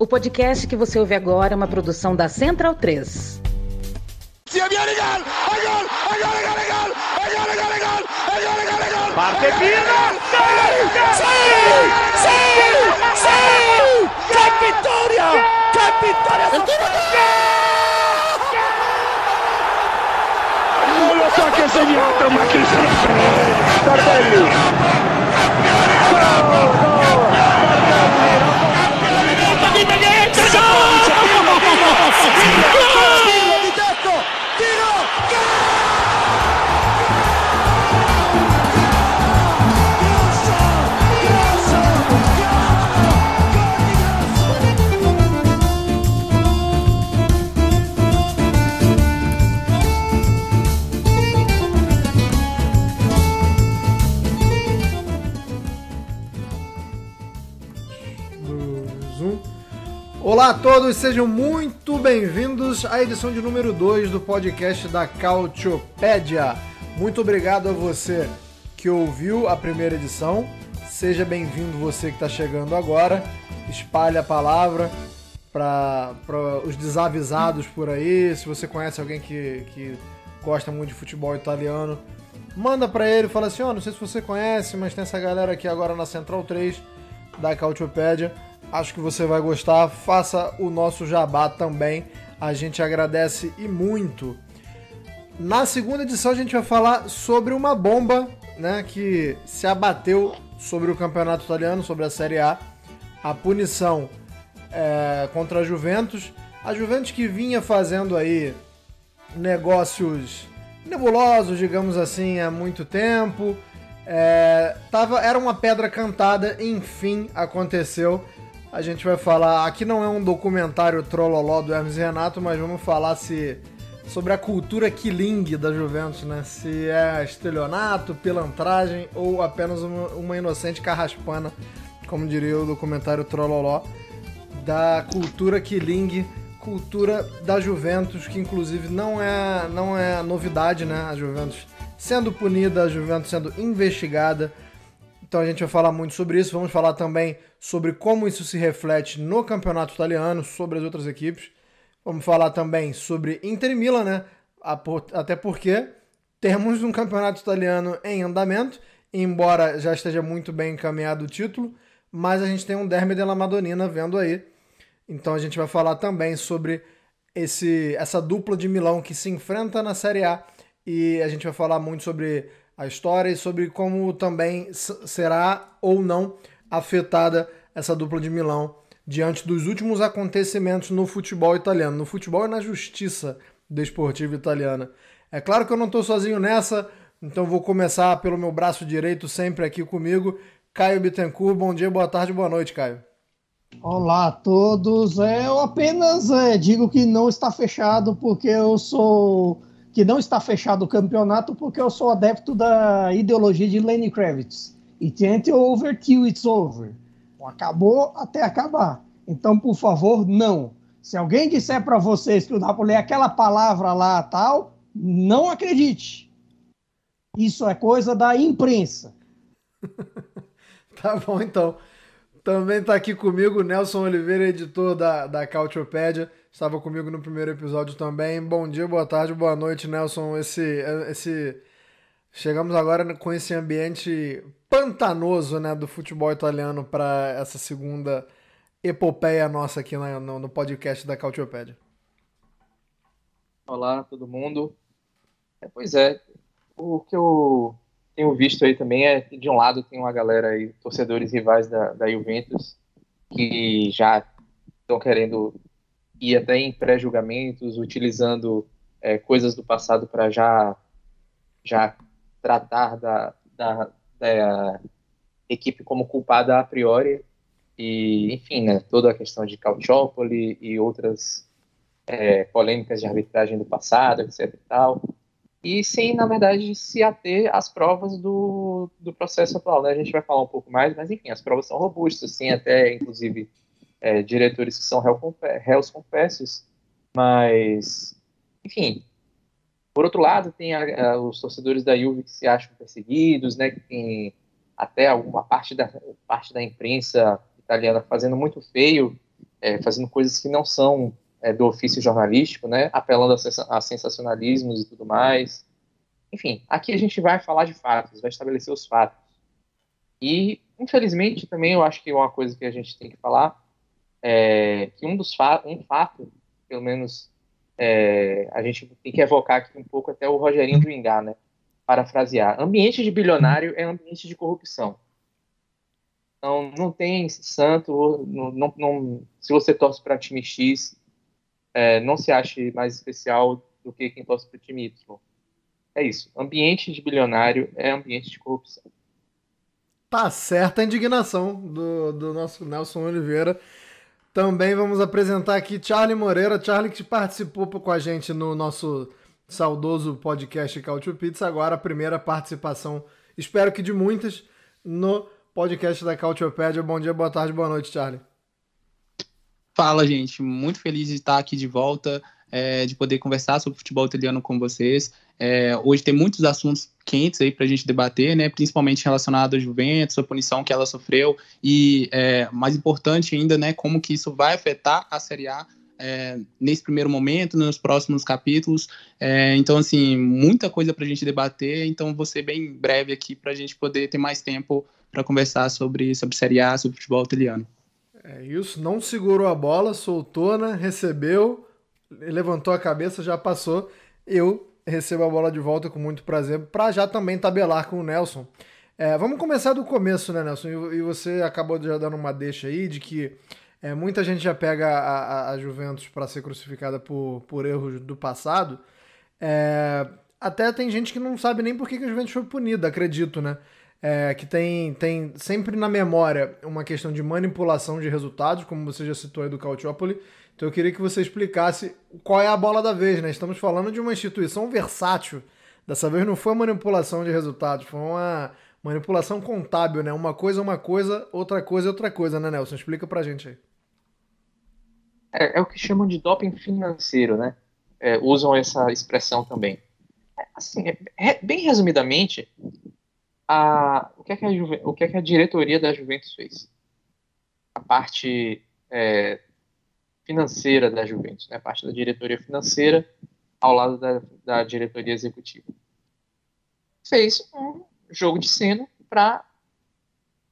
O podcast que você ouve agora é uma produção da Central 3. Parte Pina! Sì! Che vittoria! Che vittoria! Non lo so che ha segnato, ma chi se ne frega! Tardelli! Dois, Olá a todos, sejam muito bem-vindos à edição de número 2 do podcast da Cautiopédia. Muito obrigado a você que ouviu a primeira edição. Seja bem-vindo você que está chegando agora. Espalhe a palavra para os desavisados por aí. Se você conhece alguém que, que gosta muito de futebol italiano, manda para ele, fala assim, ó, não sei se você conhece, mas tem essa galera aqui agora na Central 3 da Cautiopédia. Acho que você vai gostar. Faça o nosso jabá também. A gente agradece e muito. Na segunda edição a gente vai falar sobre uma bomba, né, que se abateu sobre o campeonato italiano, sobre a Série A, a punição é, contra a Juventus. A Juventus que vinha fazendo aí negócios nebulosos, digamos assim, há muito tempo. É, tava, era uma pedra cantada, enfim, aconteceu. A gente vai falar. Aqui não é um documentário trololó do Hermes Renato, mas vamos falar se sobre a cultura killing da Juventus, né? Se é estelionato, pilantragem ou apenas uma, uma inocente carraspana, como diria o documentário Trololó, da cultura killing, cultura da Juventus, que inclusive não é, não é novidade, né? A Juventus sendo punida, a Juventus sendo investigada. Então a gente vai falar muito sobre isso. Vamos falar também sobre como isso se reflete no campeonato italiano, sobre as outras equipes. Vamos falar também sobre Inter e Milan, né? Até porque temos um campeonato italiano em andamento, embora já esteja muito bem encaminhado o título, mas a gente tem um Derby della Madonnina vendo aí. Então a gente vai falar também sobre esse, essa dupla de Milão que se enfrenta na Série A e a gente vai falar muito sobre a história e sobre como também será ou não afetada essa dupla de Milão diante dos últimos acontecimentos no futebol italiano, no futebol e na justiça desportiva italiana. É claro que eu não estou sozinho nessa, então vou começar pelo meu braço direito, sempre aqui comigo, Caio Bittencourt. Bom dia, boa tarde, boa noite, Caio. Olá a todos. Eu apenas é, digo que não está fechado porque eu sou que não está fechado o campeonato porque eu sou adepto da ideologia de Lenny Kravitz. It ain't over till it's over. Acabou até acabar. Então, por favor, não. Se alguém disser para vocês que o Napoli é aquela palavra lá tal, não acredite. Isso é coisa da imprensa. tá bom, então. Também está aqui comigo Nelson Oliveira, editor da, da Cautiopédia. Estava comigo no primeiro episódio também. Bom dia, boa tarde, boa noite, Nelson. Esse, esse Chegamos agora com esse ambiente pantanoso né, do futebol italiano para essa segunda epopeia nossa aqui no, no podcast da Cautiopédia. Olá, todo mundo. É, pois é, o que eu tenho visto aí também é que, de um lado, tem uma galera aí, torcedores rivais da, da Juventus, que já estão querendo ir até em pré-julgamentos, utilizando é, coisas do passado para já, já tratar da, da, da, equipe como culpada a priori. E, enfim, né, toda a questão de Calciopoli e outras é, polêmicas de arbitragem do passado, etc e tal, e sem, na verdade, se ater às provas do, do processo atual. Né? A gente vai falar um pouco mais, mas, enfim, as provas são robustas, tem até, inclusive, é, diretores que são réus confessos, mas, enfim, por outro lado, tem a, a, os torcedores da Juve que se acham perseguidos, né, que tem até alguma parte da, parte da imprensa italiana fazendo muito feio é, fazendo coisas que não são é, do ofício jornalístico, né, apelando a, sensacionalismos e tudo mais. Enfim, aqui a gente vai falar de fatos, vai estabelecer os fatos. E, infelizmente, também eu acho que uma coisa que a gente tem que falar é que um dos fa um fato, pelo menos é, a gente tem que evocar aqui um pouco até o Rogerinho do Ingá, né? Parafrasear. Ambiente de bilionário é ambiente de corrupção. Então, não tem santo, não, não se você torce para time X, é, não se ache mais especial do que quem torce para o time Y. É isso. Ambiente de bilionário é ambiente de corrupção. Tá certa a indignação do, do nosso Nelson Oliveira. Também vamos apresentar aqui Charlie Moreira. Charlie que participou com a gente no nosso saudoso podcast Cautio Pizza. Agora a primeira participação, espero que de muitas, no podcast da Cautiopédia. Bom dia, boa tarde, boa noite, Charlie. Fala, gente. Muito feliz de estar aqui de volta, é, de poder conversar sobre futebol italiano com vocês. É, hoje tem muitos assuntos quentes aí para a gente debater, né? Principalmente relacionado à Juventus, a punição que ela sofreu e, é, mais importante ainda, né? Como que isso vai afetar a Série A é, nesse primeiro momento, nos próximos capítulos. É, então, assim, muita coisa para a gente debater. Então, vou ser bem breve aqui para a gente poder ter mais tempo para conversar sobre, sobre Série A, sobre futebol italiano. É isso, não segurou a bola, soltou, né? Recebeu, levantou a cabeça, já passou. Eu recebo a bola de volta com muito prazer, para já também tabelar com o Nelson. É, vamos começar do começo, né, Nelson? E, você acabou já dando uma deixa aí de que é, muita gente já pega a, a, Juventus para ser crucificada por, por erros do passado. É, até tem gente que não sabe nem por que a Juventus foi punida, acredito, né? É, que tem, tem sempre na memória uma questão de manipulação de resultados, como você já citou aí do Cautiopoli, então eu queria que você explicasse qual é a bola da vez, né? Estamos falando de uma instituição versátil. Dessa vez não foi manipulação de resultados, foi uma manipulação contábil, né? Uma coisa é uma coisa, outra coisa é outra coisa, né, Nelson? Explica pra gente aí. É, é o que chamam de doping financeiro, né? É, usam essa expressão também. É, assim, bem resumidamente, a, o, que é que a Juve, o que é que a diretoria da Juventus fez? A parte é, financeira da Juventus, né, parte da diretoria financeira ao lado da, da diretoria executiva. Fez um jogo de cena para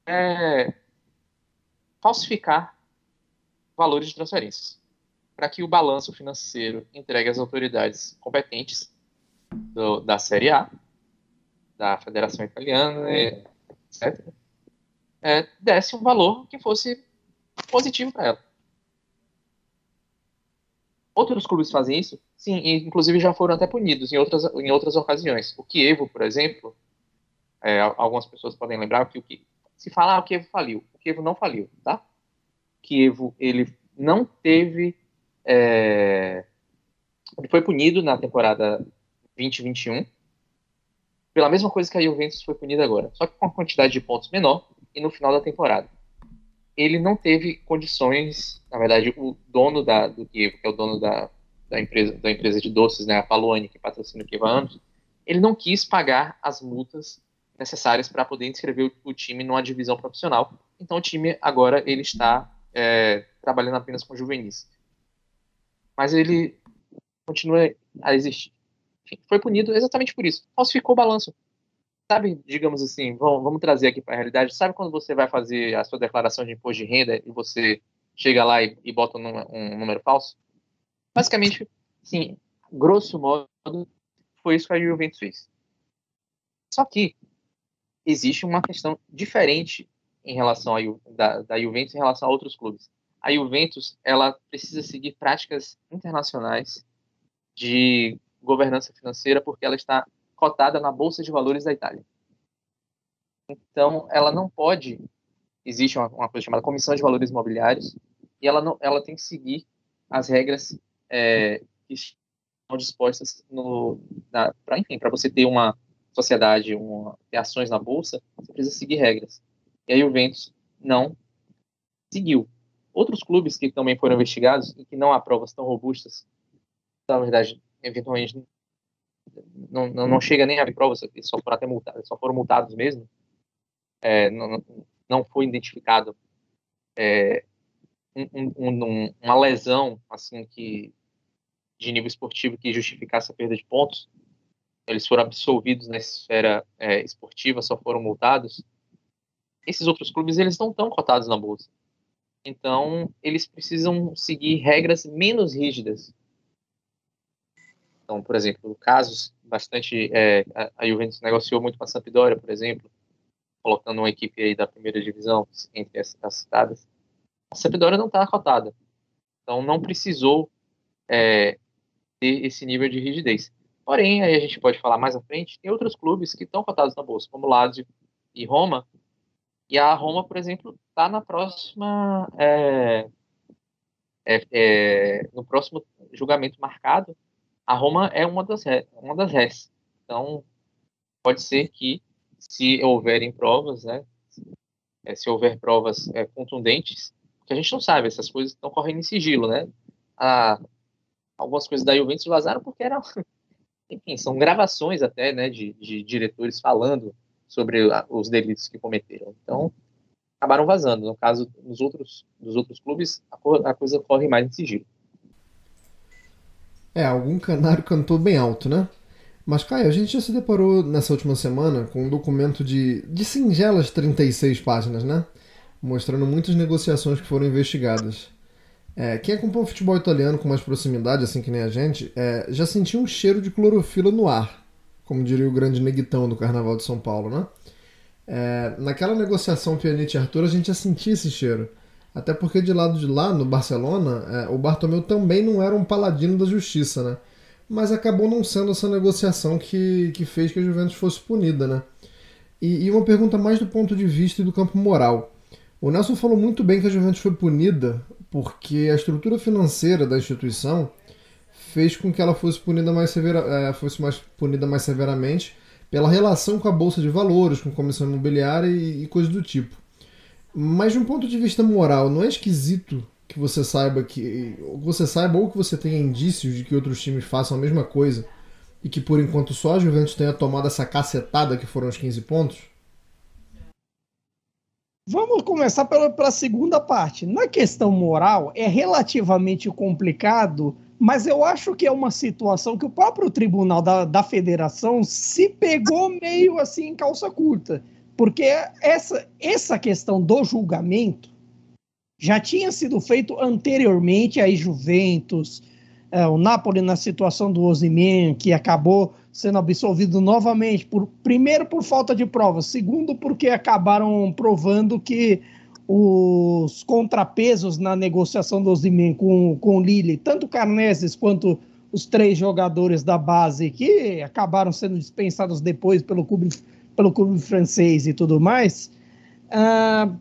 é, falsificar valores de transferências, para que o balanço financeiro entregue às autoridades competentes do, da Série A, da Federação Italiana, etc., é, desse um valor que fosse positivo para ela. Outros clubes fazem isso? Sim, e inclusive já foram até punidos em outras, em outras ocasiões. O Kievo, por exemplo, é, algumas pessoas podem lembrar que o que se falar ah, o Kievo faliu, o Kievo não faliu, tá? O Kievo ele não teve é, ele foi punido na temporada 2021 pela mesma coisa que a Juventus foi punida agora, só que com uma quantidade de pontos menor e no final da temporada ele não teve condições, na verdade, o dono da, do Kiev, que é o dono da, da, empresa, da empresa de doces, né, a Palone, que patrocina o Kiev há anos, ele não quis pagar as multas necessárias para poder inscrever o, o, time numa divisão profissional. Então o time agora ele está é, trabalhando apenas com juvenis. Mas ele continua a existir. Enfim, foi punido exatamente por isso. Falsificou o balanço sabe, digamos assim, vamos, vamos trazer aqui para a realidade, sabe quando você vai fazer a sua declaração de imposto de renda e você chega lá e, e bota um número, um número, falso? Basicamente, sim, grosso modo, foi isso que a Juventus fez. Só que existe uma questão diferente em relação a, da, da Juventus em relação a outros clubes. A Juventus ela precisa seguir práticas internacionais de governança financeira porque ela está cotada na Bolsa de Valores da Itália. Então, ela não pode. Existe uma, uma coisa chamada Comissão de Valores Imobiliários, e ela, não, ela tem que seguir as regras é, que estão dispostas para, enfim, para você ter uma sociedade, uma, ter ações na bolsa, você precisa seguir regras. E aí o Ventus não seguiu. Outros clubes que também foram investigados e que não há provas tão robustas, na verdade, eventualmente não, não, não chega nem a provas, só foram até multados, só foram multados mesmo. É, não, não foi identificado é, um, um, uma lesão assim que de nível esportivo que justificasse a perda de pontos, eles foram absolvidos na esfera é, esportiva, só foram multados. Esses outros clubes eles não estão cotados na bolsa, então eles precisam seguir regras menos rígidas. Então, por exemplo, casos bastante é, a Juventus negociou muito com a Sampdoria, por exemplo, colocando uma equipe aí da primeira divisão entre as, as citadas. A Sampdoria não está cotada, então não precisou é, ter esse nível de rigidez. Porém, aí a gente pode falar mais à frente, tem outros clubes que estão cotados na bolsa, como Lazio e Roma. E a Roma, por exemplo, está na próxima é, é, é, no próximo julgamento marcado. A Roma é uma das uma das res. Então, pode ser que se houverem provas, né, é, se houver provas é, contundentes, que a gente não sabe, essas coisas estão correndo em sigilo, né? A, algumas coisas da Juventus vazaram porque eram, enfim, são gravações até, né, de, de diretores falando sobre os delitos que cometeram. Então, acabaram vazando. No caso, nos outros, dos outros clubes, a, a coisa corre mais em sigilo. É, algum canário cantou bem alto, né? Mas, Caio, a gente já se deparou nessa última semana com um documento de, de singelas 36 páginas, né? Mostrando muitas negociações que foram investigadas. É, quem acompanha o futebol italiano com mais proximidade, assim que nem a gente, é, já sentiu um cheiro de clorofila no ar, como diria o grande neguitão do Carnaval de São Paulo, né? É, naquela negociação Pjanic e Arthur, a gente já sentia esse cheiro. Até porque de lado de lá, no Barcelona, é, o Bartomeu também não era um paladino da justiça, né? Mas acabou não sendo essa negociação que, que fez que a Juventus fosse punida, né? E, e uma pergunta mais do ponto de vista e do campo moral. O Nelson falou muito bem que a Juventus foi punida porque a estrutura financeira da instituição fez com que ela fosse punida mais, severa, é, fosse mais punida mais severamente pela relação com a bolsa de valores, com comissão imobiliária e, e coisas do tipo. Mas de um ponto de vista moral, não é esquisito que você saiba que você saiba ou que você tenha indícios de que outros times façam a mesma coisa e que por enquanto só a Juventus tenha tomado essa cacetada que foram os 15 pontos? Vamos começar pela, pela segunda parte. Na questão moral, é relativamente complicado, mas eu acho que é uma situação que o próprio tribunal da, da federação se pegou meio assim em calça curta. Porque essa, essa questão do julgamento já tinha sido feito anteriormente aí Juventus, é, o Napoli na situação do Osimhen, que acabou sendo absolvido novamente, por, primeiro por falta de provas, segundo porque acabaram provando que os contrapesos na negociação do Osimhen com, com o Lille, tanto Carneses quanto os três jogadores da base que acabaram sendo dispensados depois pelo clube, pelo clube francês e tudo mais, uh,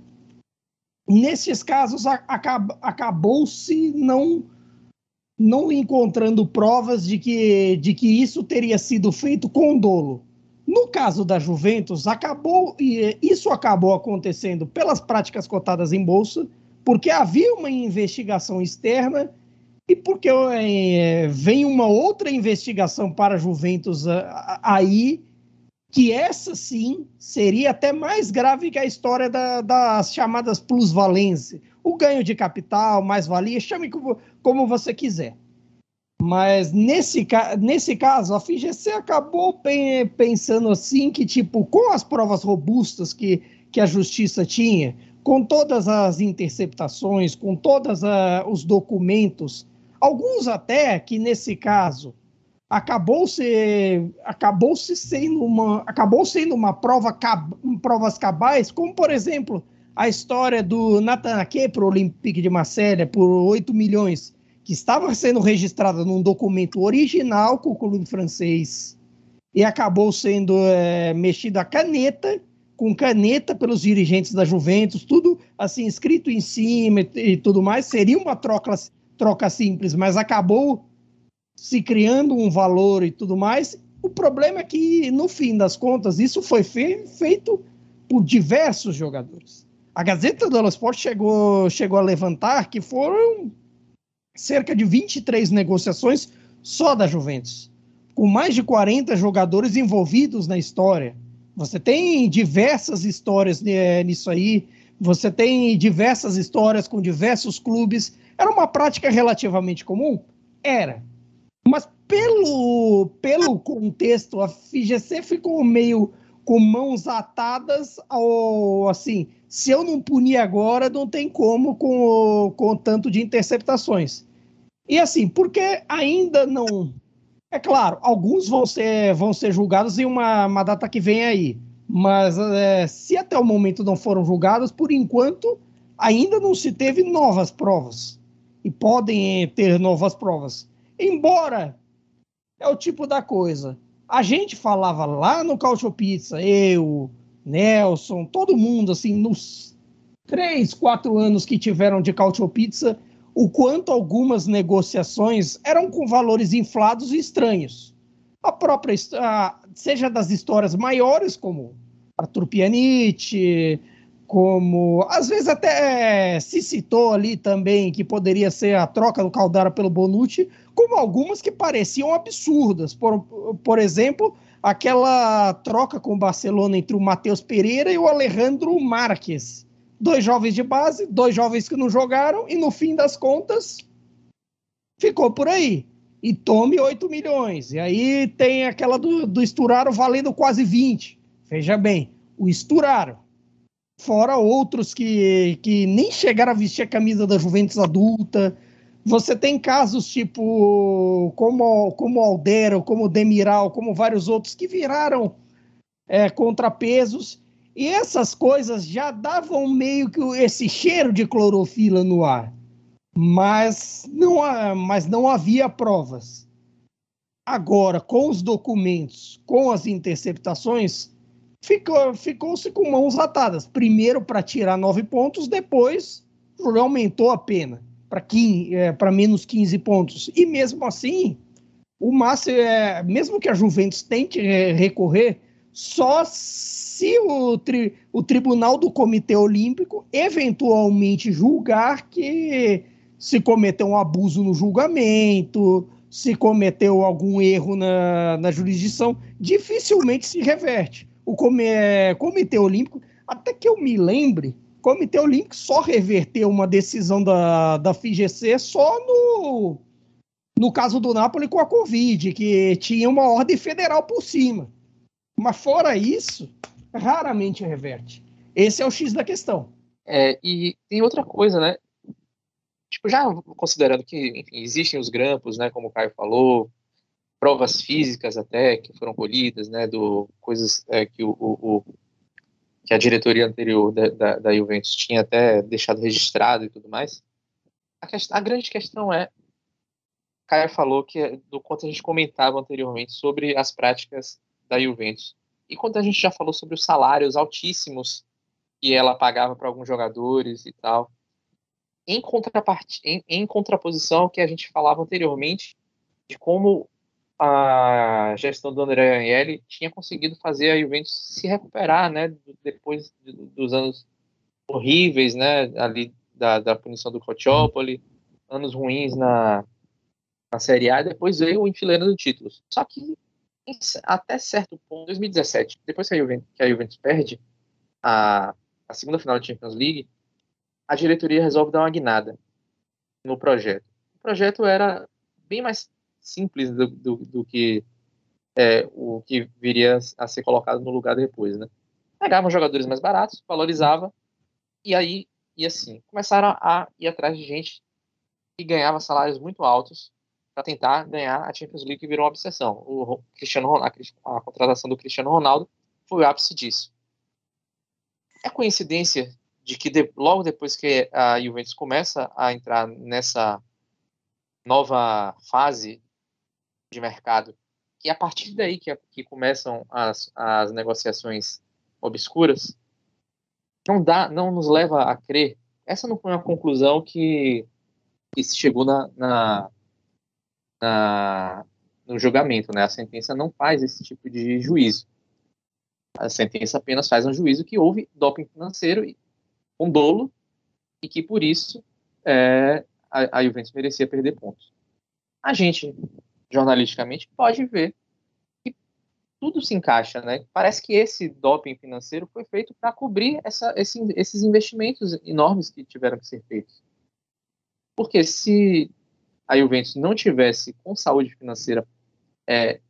nesses casos acab, acabou-se não não encontrando provas de que, de que isso teria sido feito com dolo. No caso da Juventus, acabou isso acabou acontecendo pelas práticas cotadas em bolsa, porque havia uma investigação externa e porque é, vem uma outra investigação para a Juventus aí, que essa sim seria até mais grave que a história da, das chamadas plusvalência, o ganho de capital, mais-valia, chame como, como você quiser. Mas nesse, nesse caso, a FGC acabou pensando assim que, tipo, com as provas robustas que, que a justiça tinha, com todas as interceptações, com todos os documentos, alguns até que nesse caso acabou se acabou se sendo uma acabou sendo uma prova provas cabais, como por exemplo a história do Nathan Ake para o Olympique de Marselha por 8 milhões, que estava sendo registrada num documento original com o clube francês e acabou sendo é, mexida a caneta, com caneta pelos dirigentes da Juventus, tudo assim escrito em cima e, e tudo mais. Seria uma troca, troca simples, mas acabou se criando um valor e tudo mais. O problema é que, no fim das contas, isso foi fe feito por diversos jogadores. A Gazeta do Sport chegou, chegou a levantar que foram cerca de 23 negociações só da Juventus, com mais de 40 jogadores envolvidos na história. Você tem diversas histórias né, nisso aí. Você tem diversas histórias com diversos clubes. Era uma prática relativamente comum? Era. Mas pelo, pelo contexto, a FGC ficou meio com mãos atadas ao assim, se eu não punir agora, não tem como com, com o tanto de interceptações. E assim, porque ainda não. É claro, alguns vão ser, vão ser julgados em uma, uma data que vem aí. Mas é, se até o momento não foram julgados, por enquanto ainda não se teve novas provas. E podem ter novas provas. Embora é o tipo da coisa. A gente falava lá no Cautio Pizza, eu, Nelson, todo mundo, assim, nos três, quatro anos que tiveram de Cautio Pizza, o quanto algumas negociações eram com valores inflados e estranhos. A própria, a, seja das histórias maiores, como Arthur Pianite, como às vezes até se citou ali também que poderia ser a troca do Caldara pelo Bonucci, como algumas que pareciam absurdas. Por, por exemplo, aquela troca com o Barcelona entre o Matheus Pereira e o Alejandro Marques. Dois jovens de base, dois jovens que não jogaram, e no fim das contas, ficou por aí. E tome 8 milhões. E aí tem aquela do, do Esturaro valendo quase 20. Veja bem, o Esturaro. Fora outros que, que nem chegaram a vestir a camisa da Juventus adulta, você tem casos tipo como como Aldero, como Demiral, como vários outros que viraram é, contrapesos e essas coisas já davam meio que esse cheiro de clorofila no ar, mas não, mas não havia provas. Agora, com os documentos, com as interceptações, ficou, ficou-se com mãos atadas. Primeiro para tirar nove pontos, depois aumentou a pena para é, menos 15 pontos. E mesmo assim, o Márcio, é, mesmo que a Juventus tente é, recorrer, só se o, tri, o tribunal do Comitê Olímpico eventualmente julgar que se cometeu um abuso no julgamento, se cometeu algum erro na, na jurisdição, dificilmente se reverte. O Comitê Olímpico, até que eu me lembre, Comitê Olímpico só reverteu uma decisão da, da FIGC só no, no caso do Napoli com a Covid, que tinha uma ordem federal por cima. Mas fora isso, raramente reverte. Esse é o X da questão. É, e tem outra coisa, né? Tipo, já considerando que enfim, existem os grampos, né, como o Caio falou, provas físicas até que foram colhidas, né, do coisas é, que o, o, que a diretoria anterior da, da, da Juventus tinha até deixado registrado e tudo mais. A, questão, a grande questão é, Caio falou que do quanto a gente comentava anteriormente sobre as práticas da Juventus e quanto a gente já falou sobre os salários altíssimos que ela pagava para alguns jogadores e tal. Em. Em, em contraposição ao que a gente falava anteriormente de como a gestão do André Agnelli tinha conseguido fazer a Juventus se recuperar, né, depois dos anos horríveis, né, ali da, da punição do Calciopoli, anos ruins na, na Série A, e depois veio o enfileiro do título. Só que até certo ponto, 2017, depois que a Juventus, que a Juventus perde a, a segunda final da Champions League, a diretoria resolve dar uma guinada no projeto. O projeto era bem mais simples do, do, do que é, o que viria a ser colocado no lugar depois, né? Pegavam jogadores mais baratos, valorizava, e aí, e assim, começaram a ir atrás de gente que ganhava salários muito altos para tentar ganhar a Champions League, que virou uma obsessão. O Cristiano Ronaldo, a, a contratação do Cristiano Ronaldo foi o ápice disso. É coincidência de que de, logo depois que a Juventus começa a entrar nessa nova fase de mercado. E a partir daí que, que começam as, as negociações obscuras, não dá, não nos leva a crer. Essa não foi uma conclusão que, que se chegou na, na, na, no julgamento, né? A sentença não faz esse tipo de juízo. A sentença apenas faz um juízo que houve doping financeiro com um dolo e que por isso é, a, a Juventus merecia perder pontos. A gente jornalisticamente, pode ver que tudo se encaixa, né? Parece que esse doping financeiro foi feito para cobrir essa, esse, esses investimentos enormes que tiveram que ser feitos. Porque se a Juventus não tivesse com saúde financeira, é,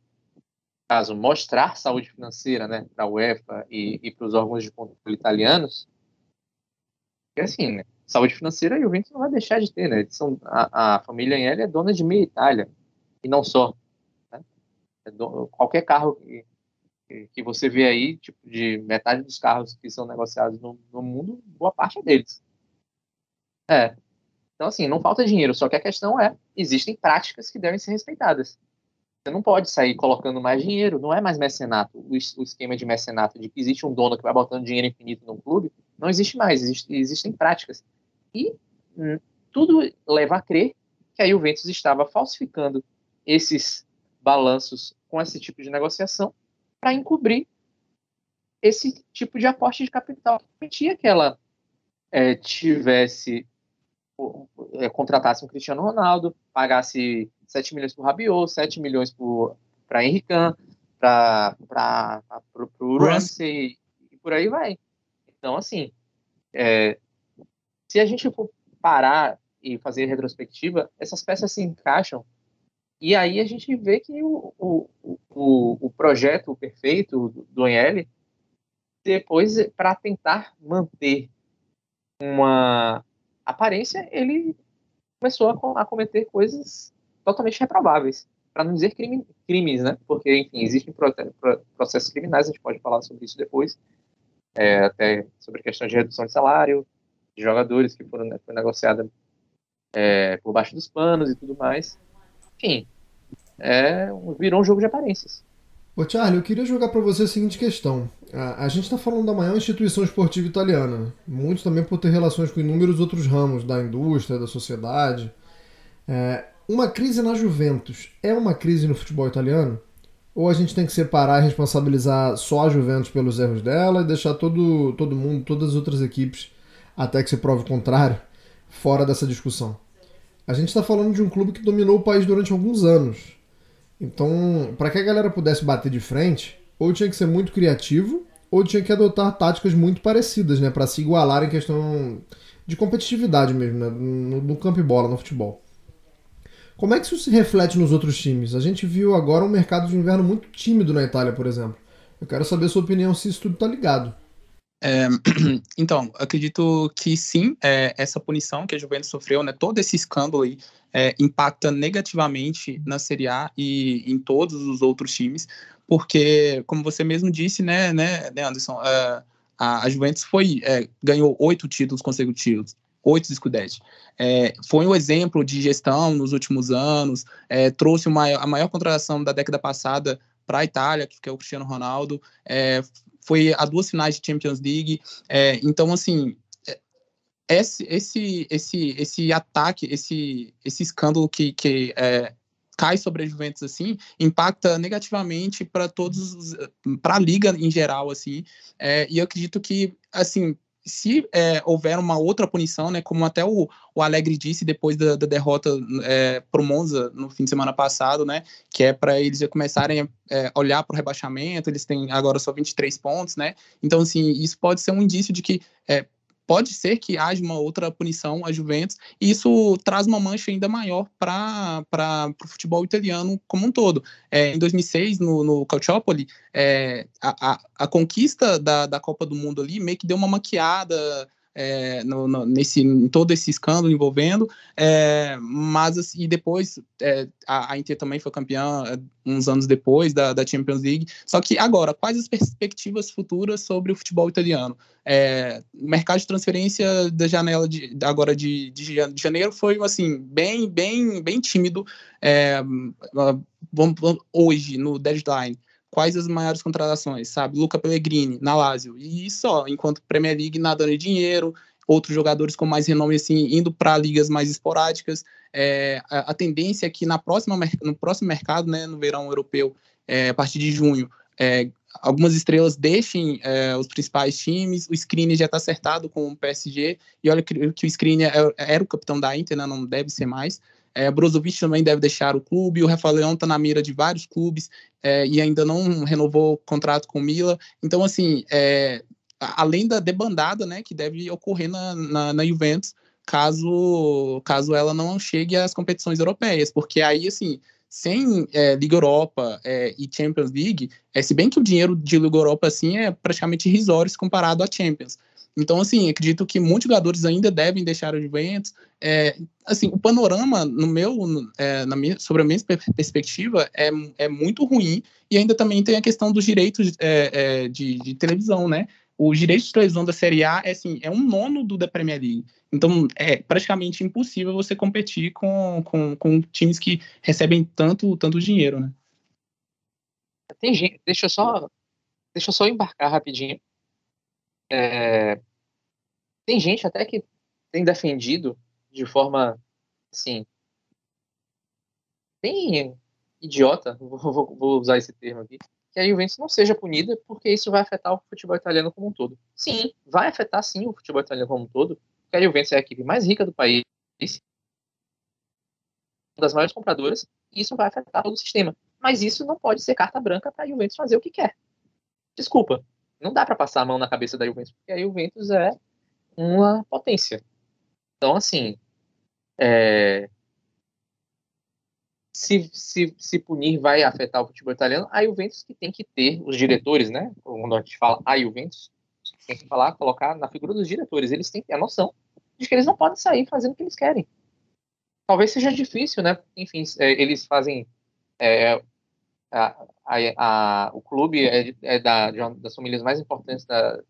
caso mostrar saúde financeira, né, para a UEFA e, e para os órgãos de controle italianos, é assim, né? Saúde financeira a Juventus não vai deixar de ter, né? São, a, a família Agnelli é dona de meia Itália e não só. Né? É qualquer carro que, que você vê aí, tipo, de metade dos carros que são negociados no, no mundo, boa parte é deles. É, então, assim, não falta dinheiro, só que a questão é, existem práticas que devem ser respeitadas. Você não pode sair colocando mais dinheiro, não é mais mecenato. O, o esquema de mecenato de que existe um dono que vai botando dinheiro infinito no clube, não existe mais, existe, existem práticas. E hum, tudo leva a crer que a Juventus estava falsificando esses balanços com esse tipo de negociação para encobrir esse tipo de aporte de capital que permitia que ela é, tivesse é, contratasse um Cristiano Ronaldo, pagasse 7 milhões por Rabiot, 7 milhões para Henrique, para o Ramsey e por aí vai. Então, assim, é, se a gente for parar e fazer retrospectiva, essas peças se encaixam e aí a gente vê que o, o, o, o projeto perfeito do, do depois, para tentar manter uma aparência, ele começou a, a cometer coisas totalmente reprováveis, para não dizer crime, crimes, né? Porque, enfim, existem processos criminais, a gente pode falar sobre isso depois, é, até sobre a questão de redução de salário, de jogadores que foram né, negociada é, por baixo dos panos e tudo mais. Enfim, é, virou um jogo de aparências. Ô Charlie, eu queria jogar para você a seguinte questão. A, a gente está falando da maior instituição esportiva italiana, muito também por ter relações com inúmeros outros ramos da indústria, da sociedade. É, uma crise na Juventus é uma crise no futebol italiano? Ou a gente tem que separar e responsabilizar só a Juventus pelos erros dela e deixar todo, todo mundo, todas as outras equipes, até que se prove o contrário, fora dessa discussão? A gente está falando de um clube que dominou o país durante alguns anos então, para que a galera pudesse bater de frente, ou tinha que ser muito criativo, ou tinha que adotar táticas muito parecidas, né, para se igualar em questão de competitividade mesmo, né, no, no campo e bola, no futebol. Como é que isso se reflete nos outros times? A gente viu agora um mercado de inverno muito tímido na Itália, por exemplo. Eu quero saber a sua opinião se isso tudo está ligado. É, então, acredito que sim, é, essa punição que a Juventus sofreu, né, todo esse escândalo aí, é, impacta negativamente na Série A e em todos os outros times, porque, como você mesmo disse, né, né, né Anderson, é, a, a, Juventus foi, é, ganhou oito títulos consecutivos, oito Scudetti. É, foi um exemplo de gestão nos últimos anos, é, trouxe uma, a maior contratação da década passada para a Itália, que é o Cristiano Ronaldo, é, foi a duas finais de Champions League. É, então, assim, é, esse, esse, esse, esse ataque, esse, esse escândalo que, que é, cai sobre a Juventus assim impacta negativamente para todos para a liga em geral assim é, e eu acredito que assim se é, houver uma outra punição, né, como até o, o Alegre disse depois da, da derrota é, para o Monza no fim de semana passado, né, que é para eles já começarem a é, olhar para o rebaixamento, eles têm agora só 23 pontos, né, então assim, isso pode ser um indício de que é, pode ser que haja uma outra punição à Juventus, e isso traz uma mancha ainda maior para o futebol italiano como um todo. É, em 2006, no, no Calciopoli, é, a, a, a, conquista da, da Copa do Mundo ali meio que deu uma maquiada é, no, no, nesse, em todo esse escândalo envolvendo, é, mas assim, e depois é, a, a, Inter também foi campeã é, uns anos depois da, da, Champions League. Só que agora, quais as perspectivas futuras sobre o futebol italiano? É, o mercado de transferência da janela de, agora de, de, janeiro foi assim bem, bem, bem tímido. É, vamos, hoje no deadline quais as maiores contratações, sabe? Luca Pellegrini, na Lazio. E só, enquanto Premier League nadando em dinheiro, outros jogadores com mais renome assim indo para ligas mais esporádicas. É, a, a, tendência é que na próxima, no próximo mercado, né, no verão europeu, é, a partir de junho, é, algumas estrelas deixem é, os principais times. O Skriniar já está acertado com o PSG e olha que, que o Skriniar era, é, era, o capitão da Inter, né, não deve ser mais. É, Brozovic também deve deixar o clube, o Rafael Leão está na mira de vários clubes é, e ainda não renovou o contrato com o Mila. Então, assim, é, além da debandada né, que deve ocorrer na, na, na Juventus, caso, caso ela não chegue às competições europeias, porque aí, assim, sem é, Liga Europa é, e Champions League, é, se bem que o dinheiro de Liga Europa, assim, é praticamente irrisório comparado à Champions. Então, assim, acredito que muitos jogadores ainda devem deixar o Juventus. É, assim, o panorama, no meu, é, na minha, sobre a minha perspectiva, é, é muito ruim. E ainda também tem a questão dos direitos é, é de, de televisão, né? o direito de televisão da Série A é, assim, é um nono do da Premier League. Então, é praticamente impossível você competir com, com, com times que recebem tanto, tanto dinheiro, né? Tem gente, deixa eu só, deixa eu só embarcar rapidinho. É, tem gente até que tem defendido de forma, assim, bem idiota, vou, vou, usar esse termo aqui, que a Juventus não seja punida, porque isso vai afetar o futebol italiano como um todo. Sim, vai afetar sim o futebol italiano como um todo, porque a Juventus é a equipe mais rica do país, uma das maiores compradoras, e isso vai afetar todo o sistema. Mas isso não pode ser carta branca para a Juventus fazer o que quer. Desculpa, não dá para passar a mão na cabeça da Juventus, porque a Juventus é uma potência. Então, assim, é, se, se, se punir vai afetar o futebol italiano, a Juventus que tem que ter os diretores, né? Quando a gente fala a Juventus, tem que falar, colocar na figura dos diretores. Eles têm a noção de que eles não podem sair fazendo o que eles querem. Talvez seja difícil, né? Enfim, é, eles fazem. É, a, a, a, o clube é, é da, das famílias mais importantes da,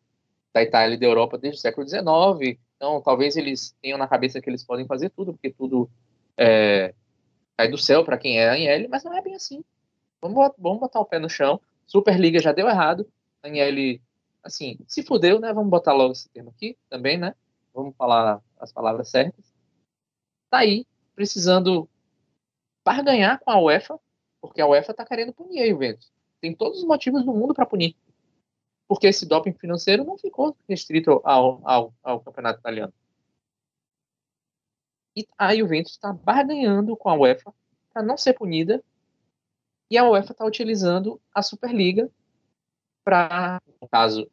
da Itália e da Europa desde o século XIX. Então, talvez eles tenham na cabeça que eles podem fazer tudo, porque tudo é, cai do céu para quem é a Anhele, mas não é bem assim. Vamos, vamos botar o pé no chão. Superliga já deu errado. A Anhele, assim, se fudeu, né? Vamos botar logo esse termo aqui também, né? Vamos falar as palavras certas. Tá aí, precisando barganhar com a UEFA, porque a UEFA tá querendo punir a Juventus. Tem todos os motivos do mundo para punir. Porque esse doping financeiro não ficou restrito ao, ao, ao campeonato italiano. E a Juventus está barganhando com a UEFA para não ser punida. E a UEFA está utilizando a Superliga para, no caso,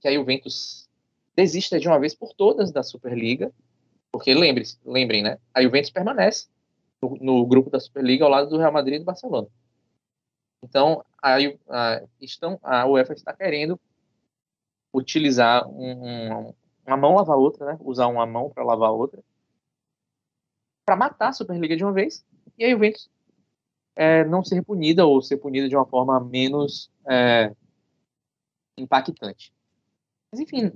que a Juventus desista de uma vez por todas da Superliga. Porque lembre lembrem, né? A Juventus permanece no, no, grupo da Superliga ao lado do Real Madrid e do Barcelona. Então, a, a, estão, a UEFA está querendo utilizar um, um, uma mão lavar outra, né? Usar uma mão para lavar outra para matar a Superliga de uma vez e a Juventus é, não ser punida ou ser punida de uma forma menos é, impactante. Mas enfim,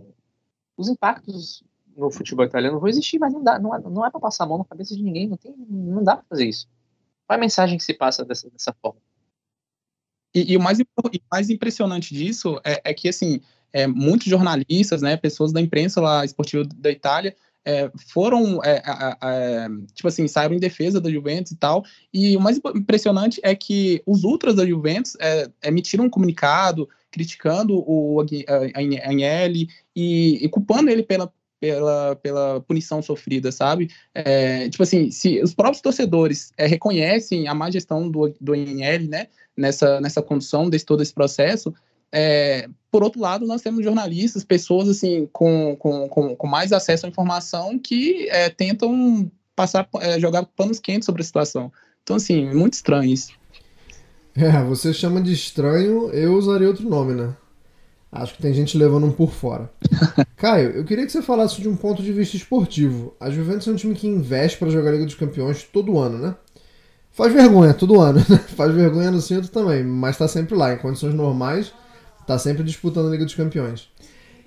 os impactos no futebol italiano vão existir, mas não dá, não, não é para passar a mão na cabeça de ninguém, não tem, não dá para fazer isso. Qual é a mensagem que se passa dessa, dessa forma? E, e, o mais, mais impressionante disso é, é que assim, é, muitos jornalistas, né, pessoas da imprensa lá esportiva da Itália é, foram, é, é, tipo assim, saíram em defesa da Juventus e tal. E o mais impressionante é que os ultras da Juventus é, emitiram um comunicado criticando o Agnelli e, e culpando ele pela, pela, pela punição sofrida, sabe? É, tipo assim, se os próprios torcedores é, reconhecem a má gestão do, do Agnelli, né, nessa, nessa condução desse todo esse processo, é, por outro lado, nós temos jornalistas, pessoas assim com, com, com, com mais acesso à informação que é, tentam passar, é, jogar panos quentes sobre a situação. Então, assim, muito estranho isso. É, você chama de estranho, eu usaria outro nome, né? Acho que tem gente levando um por fora. Caio, eu queria que você falasse de um ponto de vista esportivo. A Juventus é um time que investe para jogar a Liga dos Campeões todo ano, né? Faz vergonha todo ano, né? Faz vergonha no centro também, mas tá sempre lá. Em condições normais, Tá sempre disputando a Liga dos Campeões.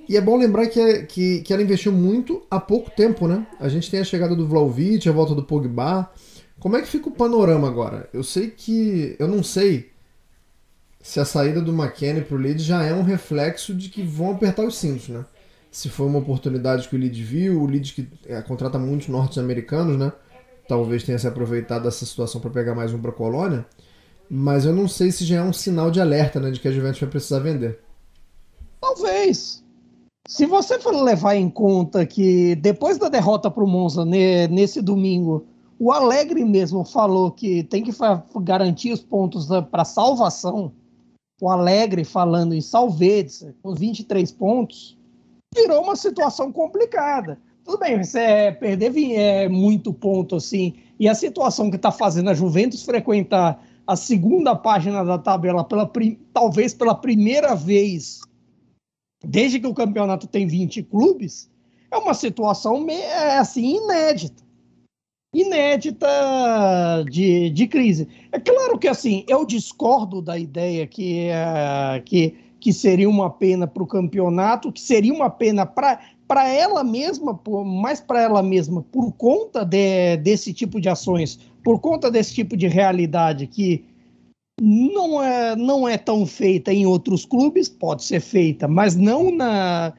E é bom lembrar que, é, que, que ela investiu muito há pouco tempo, né? A gente tem a chegada do Vlaovic, a volta do Pogba. Como é que fica o panorama agora? Eu sei que. Eu não sei se a saída do McKennie pro Leeds já é um reflexo de que vão apertar os cintos, né? Se foi uma oportunidade que o Leeds viu, o Leeds que é, contrata muitos norte-americanos, né? Talvez tenha se aproveitado dessa situação para pegar mais um para Colônia. Mas eu não sei se já é um sinal de alerta, né, de que a Juventus vai precisar vender. Talvez. Se você for levar em conta que depois da derrota para o Monza nesse domingo, O Alegre mesmo falou que tem que garantir os pontos para salvação. O Alegre falando em salvetes, com 23 pontos, virou uma situação complicada. Tudo bem, você é, perder é, muito ponto assim, e a situação que está fazendo a Juventus frequentar a segunda página da tabela, pela, talvez pela primeira vez desde que o campeonato tem 20 clubes, é uma situação é, assim inédita. Inédita de, de crise. É claro que assim, eu discordo da ideia que, uh, que, que seria uma pena para o campeonato, que seria uma pena para ela mesma, mais para ela mesma, por conta de, desse tipo de ações, por conta desse tipo de realidade que não é, não é tão feita em outros clubes, pode ser feita, mas não na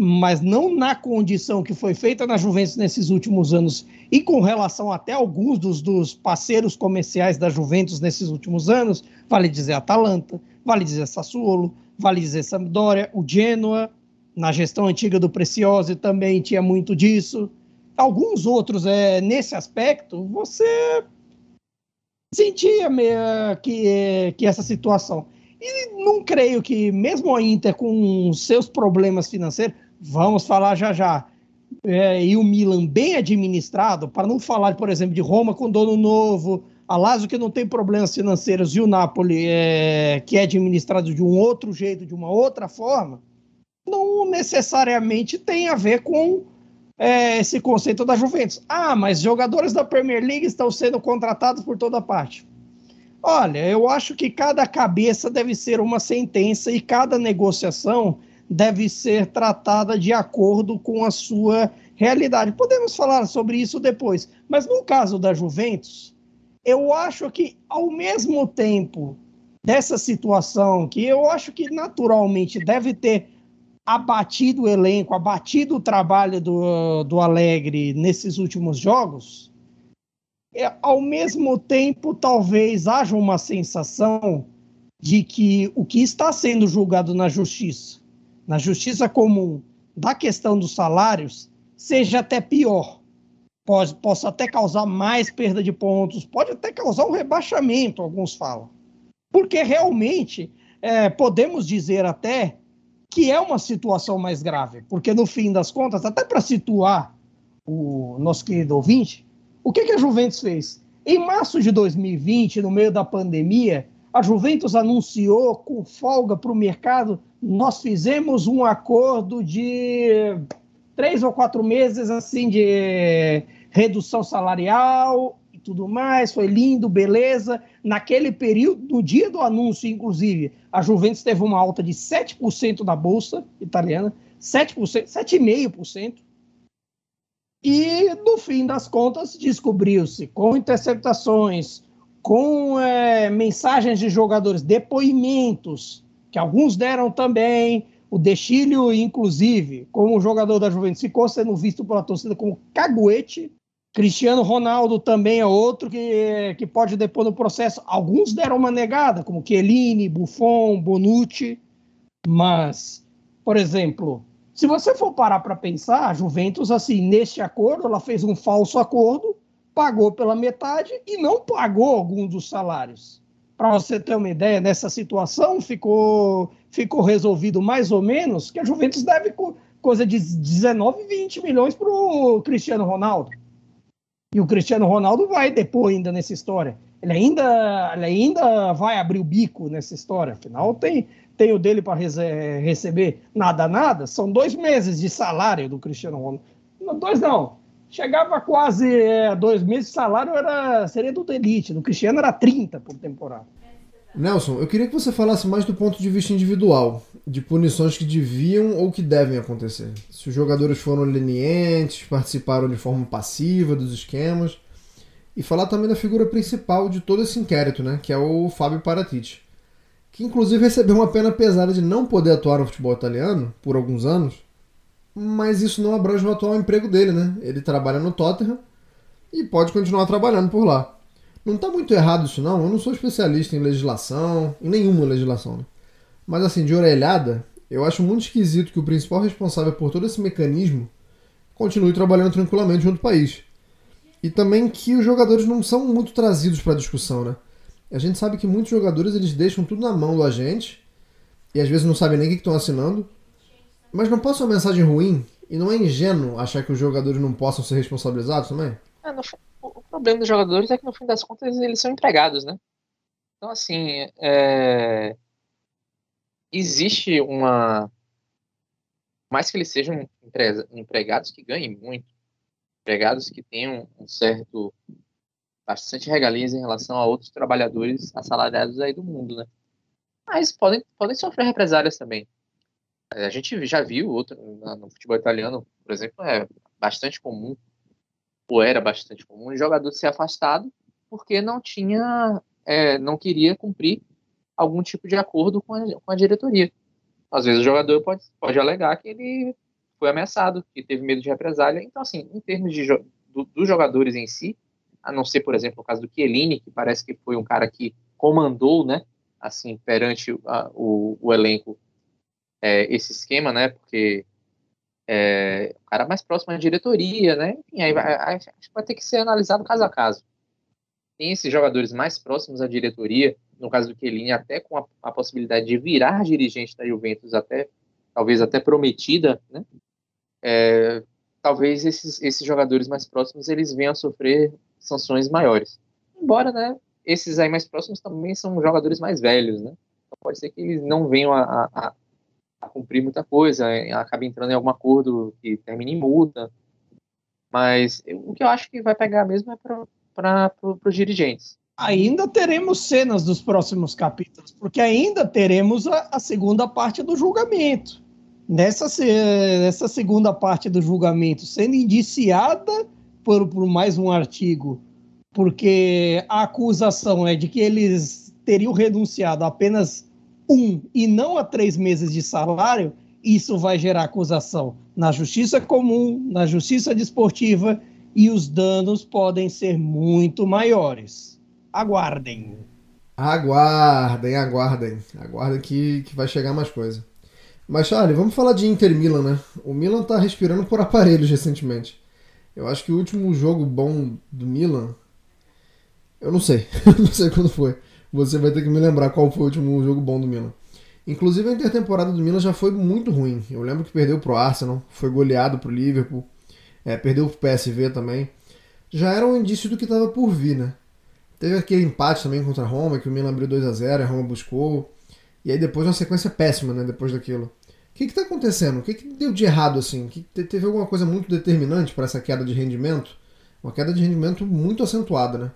mas não na condição que foi feita na Juventus nesses últimos anos e com relação até alguns dos, dos parceiros comerciais da Juventus nesses últimos anos, vale dizer Atalanta, vale dizer Sassuolo, vale dizer Sampdoria, o Genoa, na gestão antiga do Preciosi também tinha muito disso. Alguns outros, é, nesse aspecto, você sentia que, que essa situação. E não creio que, mesmo a Inter com seus problemas financeiros, vamos falar já já, é, e o Milan bem administrado, para não falar, por exemplo, de Roma com dono novo, a Lazio que não tem problemas financeiros e o Napoli é, que é administrado de um outro jeito, de uma outra forma, não necessariamente tem a ver com é, esse conceito da Juventus. Ah, mas jogadores da Premier League estão sendo contratados por toda parte. Olha, eu acho que cada cabeça deve ser uma sentença e cada negociação deve ser tratada de acordo com a sua realidade. Podemos falar sobre isso depois, mas no caso da Juventus, eu acho que ao mesmo tempo dessa situação, que eu acho que naturalmente deve ter abatido o elenco, abatido o trabalho do, do Alegre nesses últimos jogos, é, ao mesmo tempo talvez haja uma sensação de que o que está sendo julgado na justiça, na justiça comum, da questão dos salários, seja até pior. Pode, possa até causar mais perda de pontos, pode até causar um rebaixamento, alguns falam. Porque realmente é, podemos dizer até que é uma situação mais grave, porque no fim das contas, até para situar o nosso querido ouvinte, o que, que a Juventus fez? Em março de 2020, no meio da pandemia, a Juventus anunciou com folga para o mercado, nós fizemos um acordo de três ou quatro meses assim de redução salarial e tudo mais, foi lindo, beleza. Naquele período, no dia do anúncio, inclusive, a Juventus teve uma alta de 7% na bolsa italiana, 7%, 7,5%. E, no fim das contas, descobriu-se, com interceptações, com é, mensagens de jogadores, depoimentos, que alguns deram também, o Dechilho, inclusive, como jogador da Juventus, ficou sendo visto pela torcida como caguete, Cristiano Ronaldo também é outro que, que pode depor no processo. Alguns deram uma negada, como Chiellini, Buffon, Bonucci. Mas, por exemplo, se você for parar para pensar, a Juventus, assim, neste acordo, ela fez um falso acordo, pagou pela metade e não pagou alguns dos salários. Para você ter uma ideia, nessa situação ficou, ficou resolvido mais ou menos que a Juventus deve coisa de 19, 20 milhões para o Cristiano Ronaldo. E o Cristiano Ronaldo vai depor ainda nessa história. Ele ainda, ele ainda vai abrir o bico nessa história. Afinal, tem, tem o dele para receber nada, nada. São dois meses de salário do Cristiano Ronaldo. Dois não. Chegava quase é, dois meses salário, era, seria do Elite. Do Cristiano era 30 por temporada. Nelson, eu queria que você falasse mais do ponto de vista individual, de punições que deviam ou que devem acontecer. Se os jogadores foram lenientes, participaram de forma passiva dos esquemas, e falar também da figura principal de todo esse inquérito, né, que é o Fábio Paratici, que inclusive recebeu uma pena pesada de não poder atuar no futebol italiano por alguns anos, mas isso não abrange o atual emprego dele, né? Ele trabalha no Tottenham e pode continuar trabalhando por lá. Não está muito errado isso não, eu não sou especialista em legislação, em nenhuma legislação, né? Mas assim, de orelhada, eu acho muito esquisito que o principal responsável por todo esse mecanismo continue trabalhando tranquilamente junto ao país. E também que os jogadores não são muito trazidos para discussão, né? A gente sabe que muitos jogadores eles deixam tudo na mão do agente e às vezes não sabem nem o que estão assinando. Mas não ser uma mensagem ruim e não é ingênuo achar que os jogadores não possam ser responsabilizados também? É, no, o problema dos jogadores é que no fim das contas eles são empregados, né? Então, assim, é... existe uma. Mais que eles sejam empregados que ganhem muito, empregados que tenham um certo. bastante regalias em relação a outros trabalhadores assalariados aí do mundo, né? Mas podem, podem sofrer represálias também. É, a gente já viu outro, no futebol italiano, por exemplo, é bastante comum, ou era bastante comum, o jogador ser afastado porque não tinha é, não queria cumprir algum tipo de acordo com a, com a diretoria. Às vezes o jogador pode, pode alegar que ele foi ameaçado, que teve medo de represália. Então, assim, em termos de, do, dos jogadores em si, a não ser, por exemplo, o caso do Chiellini, que parece que foi um cara que comandou, né, assim, perante a, o, o, elenco é, esse esquema, né, porque é, o cara mais próximo à diretoria, né, enfim, aí vai, vai ter que ser analisado caso a caso tem esses jogadores mais próximos à diretoria, no caso do Chiellini, até com a, a, possibilidade de virar dirigente da Juventus, até talvez até prometida, né? É, talvez esses, esses jogadores mais próximos eles venham a sofrer sanções maiores. Embora, né, esses aí mais próximos também são jogadores mais velhos, né? Então pode ser que eles não venham a, a cumprir muita coisa, acabe entrando em algum acordo que termine em multa. Mas o que eu acho que vai pegar mesmo é para os dirigentes. Ainda teremos cenas dos próximos capítulos, porque ainda teremos a, a segunda parte do julgamento. Nessa, nessa segunda parte do julgamento, sendo indiciada por, por mais um artigo, porque a acusação é de que eles teriam renunciado a apenas um e não a três meses de salário, isso vai gerar acusação na justiça comum, na justiça desportiva e os danos podem ser muito maiores. Aguardem. Aguardem, aguardem. Aguardem que, que vai chegar mais coisa. Mas, Charlie, vamos falar de Inter Milan, né? O Milan tá respirando por aparelhos recentemente. Eu acho que o último jogo bom do Milan. Eu não sei. não sei quando foi. Você vai ter que me lembrar qual foi o último jogo bom do Milan. Inclusive a intertemporada do Milan já foi muito ruim. Eu lembro que perdeu pro Arsenal, foi goleado pro Liverpool é, perdeu o PSV também. Já era um indício do que estava por vir, né? Teve aquele empate também contra a Roma, que o Milan abriu 2 a 0 a Roma buscou. E aí depois uma sequência péssima, né? Depois daquilo. O que está acontecendo? O que, que, deu de errado assim? Que teve alguma coisa muito determinante para essa queda de rendimento? Uma queda de rendimento muito acentuada, né?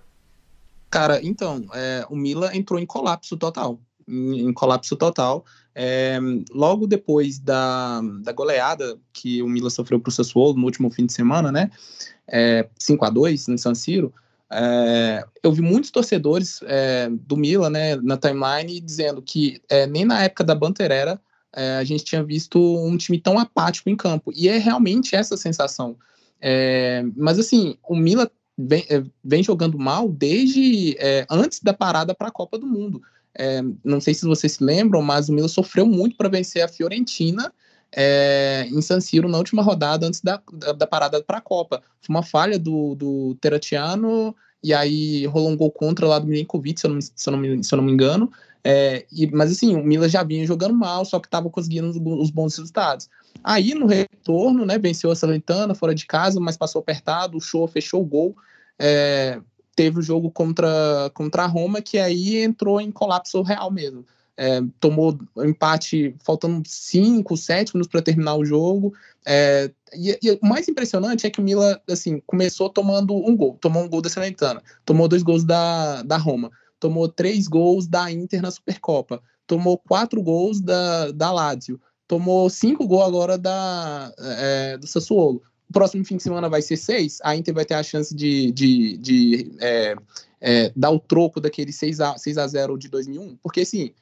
Cara, então, é, o Milan entrou em colapso total. Em, em colapso total. É, logo depois da, da goleada que o Milan sofreu para o Sassuolo no último fim de semana, né? É, 5 a 2 no San Siro, é, eu vi muitos torcedores é, do Milan né, na timeline dizendo que é, nem na época da Banterera é, a gente tinha visto um time tão apático em campo. E é realmente essa sensação. É, mas assim, o Milan vem, é, vem jogando mal desde antes da parada para a Copa do Mundo. É, não sei se vocês se lembram, mas o Milan sofreu muito para vencer a Fiorentina é, em San Siro na última rodada antes da, da, da parada para a Copa. Foi uma falha do, do Teratiano e aí rolou um gol contra lá do Milinkovic, se eu não, se eu não, me, se eu não me engano. É, e, mas assim, o Milan já vinha jogando mal, só que estava conseguindo os, os, bons resultados. Aí no retorno, né, venceu a Salernitana fora de casa, mas passou apertado, o show fechou o gol. É, teve o jogo contra, contra a Roma, que aí entrou em colapso real mesmo. É, tomou empate faltando 5, 7 minutos para terminar o jogo. É, e, e, o mais impressionante é que o Milan assim, começou tomando um gol. Tomou um gol da Salernitana, tomou dois gols da, da Roma, tomou três gols da Inter na Supercopa, tomou quatro gols da, da Lazio, tomou cinco gols agora da, é, do Sassuolo próximo fim de semana vai ser seis, a Inter vai ter a chance de, de, de é, é, dar o troco daquele 6 a, 6 a 0 de 2001, porque assim,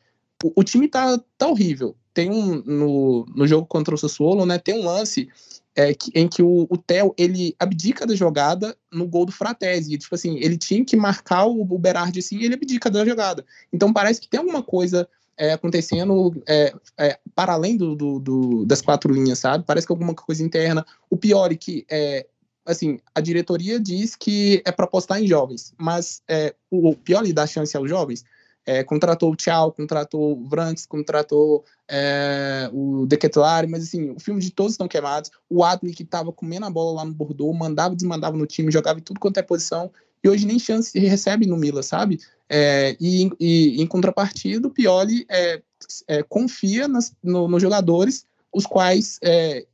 o, o, time tá, tá horrível. Tem um, no, no jogo contra o Sassuolo, né, tem um lance é, que, em que o, o Theo, ele abdica da jogada no gol do Fratesi, tipo assim, ele tinha que marcar o, o Berardi assim, e ele abdica da jogada. Então parece que tem alguma coisa é, acontecendo é, é, para além do, do, do, das quatro linhas, sabe? Parece que alguma coisa interna. O pior é que é, assim, a diretoria diz que é para apostar em jovens, mas é, o, o Pioli dá chance aos jovens. É, contratou o Tchau, contratou o Vranks, contratou é, o Dequetelari, mas assim, o filme de todos estão queimados. O Adli, que estava comendo a bola lá no Bordeaux, mandava e desmandava no time, jogava em tudo quanto é posição, e hoje nem chance recebe no Mila, sabe? É, e, e, em contrapartida, o Pioli é, é, confia nas, no, nos jogadores, os quais é,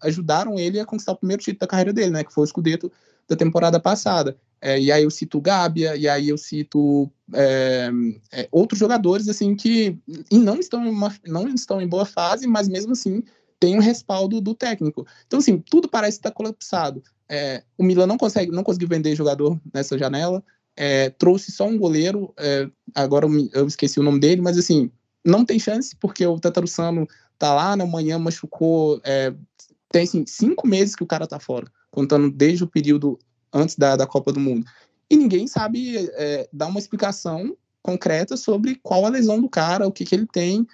ajudaram ele a conquistar o primeiro título da carreira dele, né? Que foi o Scudetto da temporada passada. É, e aí eu cito Gábia, e aí eu cito é, é, outros jogadores assim que não estão, em uma, não estão em boa fase, mas mesmo assim tem um respaldo do técnico. Então, assim, tudo parece estar colapsado. É, o Milan não consegue, não conseguiu vender jogador nessa janela, é, trouxe só um goleiro, é, agora eu, eu, esqueci o nome dele, mas assim, não tem chance, porque o Tatarussano tá lá, na manhã machucou, tem assim, cinco meses que o cara tá fora, contando desde o período antes da, da Copa do Mundo. E ninguém sabe é, dar uma explicação concreta sobre qual a lesão do cara, o que, que ele tem,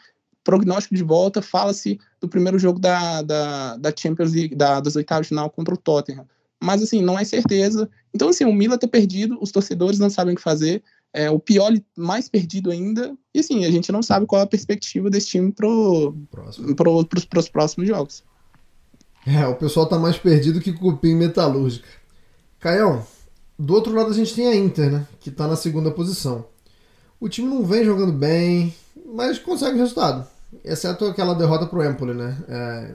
prognóstico de volta, fala-se do primeiro jogo da, da, da Champions League, da, das oitavas de final contra o Tottenham. Mas, assim, não é certeza. Então, assim, o Milan tá perdido, os torcedores não sabem o que fazer, é, o Pioli mais perdido ainda, e, assim, a gente não sabe qual é a perspectiva desse time pro, pro, pros, pros próximos jogos. É, o pessoal tá mais perdido que cupim metalúrgica. Caião, do outro lado a gente tem a Inter, né? Que tá na segunda posição. O time não vem jogando bem, mas consegue resultado. Exceto aquela derrota pro Empoli, né? É,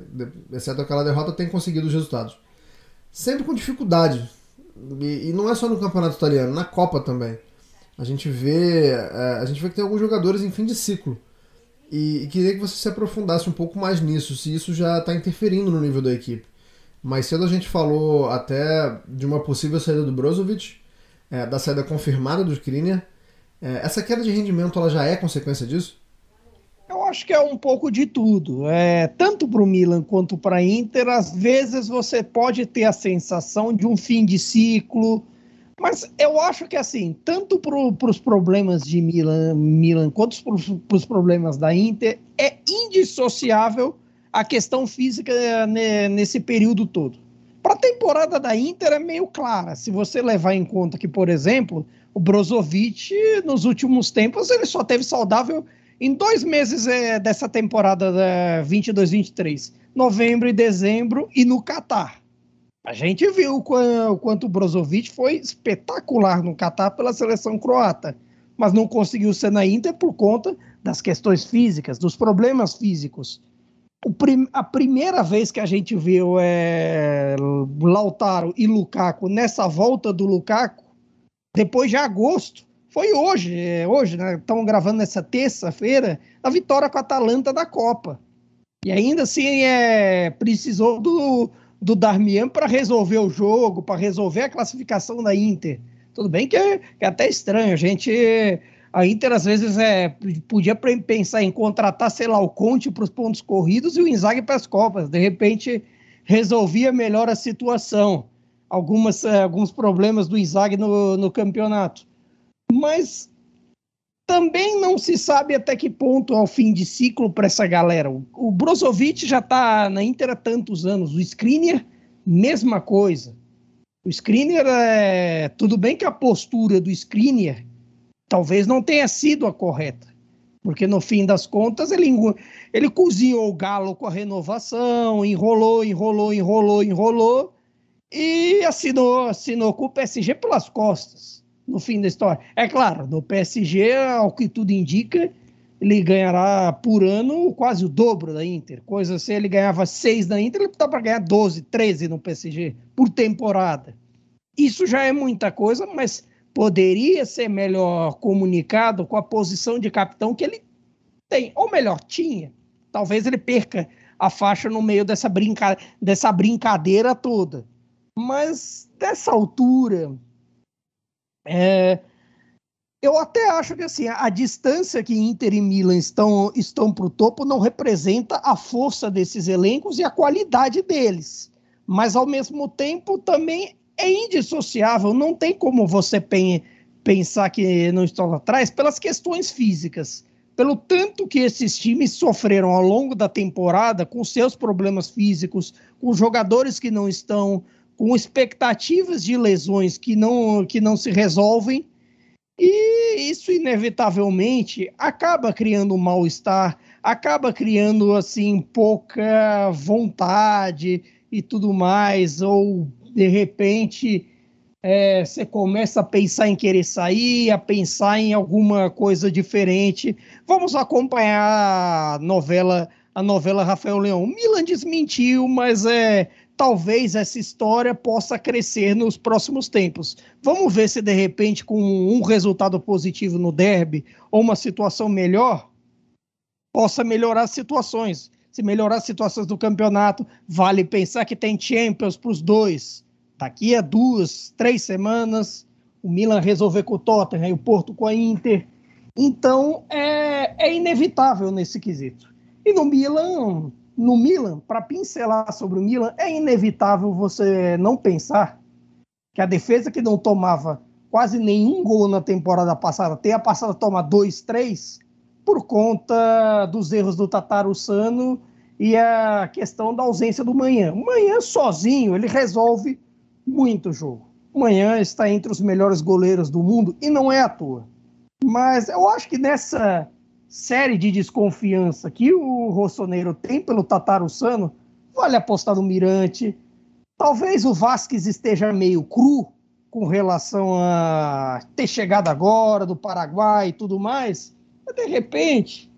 exceto aquela derrota, tem conseguido os resultados. Sempre com dificuldade. E, e, não é só no campeonato italiano, na Copa também. A gente vê. É, a gente vê que tem alguns jogadores em fim de ciclo. E, e queria que você se aprofundasse um pouco mais nisso, se isso já está interferindo no nível da equipe. Mais cedo a gente falou até de uma possível saída do Brozovic, é, da saída confirmada do Skriniar. É, essa queda de rendimento ela já é consequência disso? Eu acho que é um pouco de tudo. É, tanto para o Milan quanto para a Inter, às vezes você pode ter a sensação de um fim de ciclo, mas eu acho que assim, tanto para os problemas de Milan, Milan quanto para os problemas da Inter, é indissociável a questão física né, nesse período todo. Para a temporada da Inter é meio clara. Se você levar em conta que, por exemplo, o Brozovic, nos últimos tempos, ele só teve saudável em dois meses é, dessa temporada da 22-23, novembro e dezembro, e no Catar. A gente viu o quanto o Brozovic foi espetacular no Catar pela seleção croata, mas não conseguiu ser na Inter por conta das questões físicas, dos problemas físicos prim a primeira vez que a gente viu é, Lautaro e Lukaku nessa volta do Lukaku, depois de agosto, foi hoje, é, hoje, né? Estamos gravando nessa terça-feira, a vitória com a Atalanta da Copa. E ainda assim é, precisou do, do Darmian para resolver o jogo, para resolver a classificação da Inter. Tudo bem que é, que é até estranho, a gente a Inter, às vezes, é, podia pensar em contratar, sei lá, o Conte para os pontos corridos e o Inzaghi para as Copas. De repente, resolvia melhor a situação. Algumas, é, alguns problemas do Inzaghi no, no campeonato. Mas também não se sabe até que ponto é o fim de ciclo para essa galera. O, o Brozovic já está na Inter há tantos anos. O Skriniar, mesma coisa. O Skriniar, é... tudo bem que a postura do Skriniar talvez não tenha sido a correta, porque no fim das contas ele, ele cozinhou o galo com a renovação, enrolou, enrolou, enrolou, enrolou e assinou, assinou com o PSG pelas costas, no fim da história. É claro, no PSG, ao que tudo indica, ele ganhará por ano quase o dobro da Inter. Coisa assim, ele ganhava seis da Inter, ele está para ganhar 12, 13 no PSG por temporada. Isso já é muita coisa, mas poderia ser melhor comunicado com a posição de capitão que ele tem, ou melhor, tinha. Talvez ele perca a faixa no meio dessa, brinca dessa brincadeira toda. Mas dessa altura, é, eu até acho que assim, a, distância que Inter e Milan estão, estão para o topo não representa a força desses elencos e a qualidade deles. Mas, ao mesmo tempo, também é indissociável, não tem como você pen pensar que não estão atrás pelas questões físicas. Pelo tanto que esses times sofreram ao longo da temporada com seus problemas físicos, com jogadores que não estão com expectativas de lesões que não, que não se resolvem, e isso inevitavelmente acaba criando um mal-estar, acaba criando assim pouca vontade e tudo mais, ou de repente é, você começa a pensar em querer sair, a pensar em alguma coisa diferente. Vamos acompanhar a novela, a novela Rafael Leão. Milan desmentiu, mas é talvez essa história possa crescer nos próximos tempos. Vamos ver se de repente com um resultado positivo no derby ou uma situação melhor possa melhorar as situações. Se melhorar as situações do campeonato, vale pensar que tem Champions para os dois Daqui a duas, três semanas, o Milan resolver com o Tottenham e o Porto com a Inter. Então, é, é inevitável nesse quesito. E no Milan, no Milan, para pincelar sobre o Milan, é inevitável você não pensar que a defesa que não tomava quase nenhum gol na temporada passada, tem a tomar dois, três, por conta dos erros do Tatarussano e a questão da ausência do Manhã. O Manhã sozinho, ele resolve muito jogo. Manhã está entre os melhores goleiros do mundo e não é à toa. Mas eu acho que nessa série de desconfiança que o Rossoneiro tem pelo Tatarussano, vale apostar no Mirante. Talvez o Vasquez esteja meio cru com relação a ter chegado agora do Paraguai e tudo mais. De repente,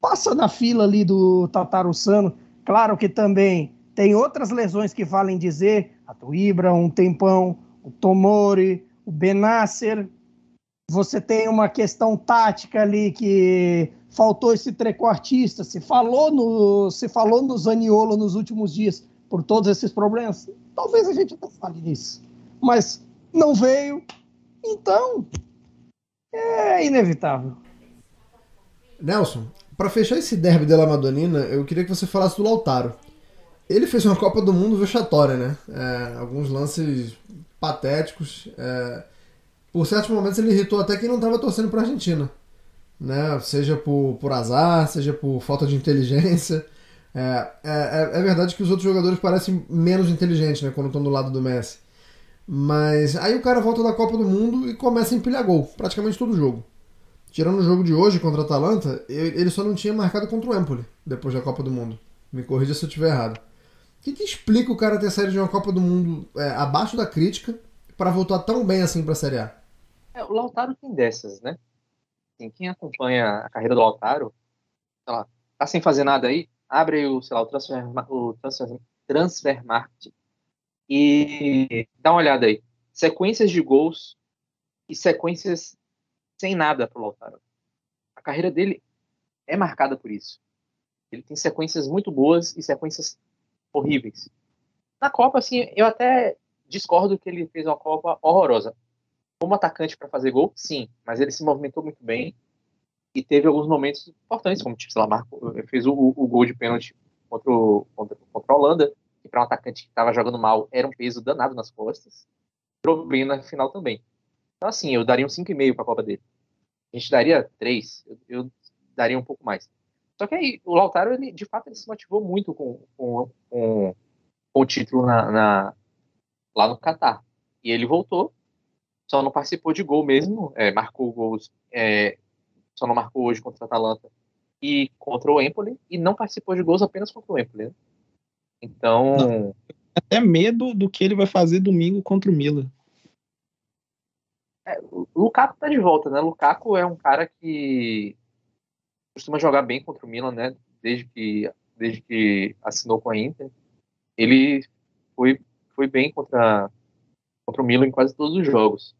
passa na fila ali do Tatarussano. Claro que também tem outras lesões que valem dizer a Tuibra um tempão, o Tomori, o Benasser. Você tem uma questão tática ali que faltou esse trequartista. Se falou no, se falou no Zaniolo nos últimos dias por todos esses problemas. Talvez a gente até fale nisso. Mas não veio. Então, é inevitável. Nelson, para fechar esse derby da Madonina, eu queria que você falasse do Lautaro. Ele fez uma Copa do Mundo vexatória, né? É, alguns lances patéticos. É, por certos momentos ele irritou até quem não estava torcendo para Argentina. Né? Seja por, por azar, seja por falta de inteligência. É, é, é, verdade que os outros jogadores parecem menos inteligentes né, quando estão do lado do Messi. Mas aí o cara volta da Copa do Mundo e começa a empilhar gol, praticamente todo jogo. Tirando o jogo de hoje contra a Atalanta, ele só não tinha marcado contra o Empoli depois da Copa do Mundo. Me corrija se eu estiver errado. O que, que, explica o cara ter saído de uma Copa do Mundo é, abaixo da crítica para voltar tão bem assim para a Série A? É, o Lautaro tem dessas, né? Assim, quem acompanha a carreira do Lautaro, sei lá, tá sem fazer nada aí, abre o, sei lá, o Transfer, o transfer, transfer Market e dá uma olhada aí. Sequências de gols e sequências sem nada pro Lautaro. A carreira dele é marcada por isso. Ele tem sequências muito boas e sequências horríveis. Na Copa, assim, eu até discordo que ele fez uma Copa horrorosa. Como atacante para fazer gol, sim, mas ele se movimentou muito bem e teve alguns momentos importantes, como tipo, sei lá, Marco, fez o, o, gol de pênalti contra, o, contra, contra a Holanda, que para um atacante que estava jogando mal era um peso danado nas costas. Problema na final também. Então, assim, eu daria um 5,5 para a Copa dele. A gente daria 3, eu, eu daria um pouco mais. Só que aí, o Lautaro, ele, de fato, ele se motivou muito com, com, com, com o título na, na, lá no Catar. E ele voltou, só não participou de gol mesmo, é, marcou gols, é, só não marcou hoje contra o Atalanta e contra o Empoli, e não participou de gols apenas contra o Empoli. Né? Então. Até medo do que ele vai fazer domingo contra o Milan. É, o Lukaku tá de volta, né? Lukaku é um cara que costuma jogar bem contra o Milan, né? Desde que, desde que assinou com a Inter. Ele foi, foi bem contra, contra o Milan em quase todos os jogos.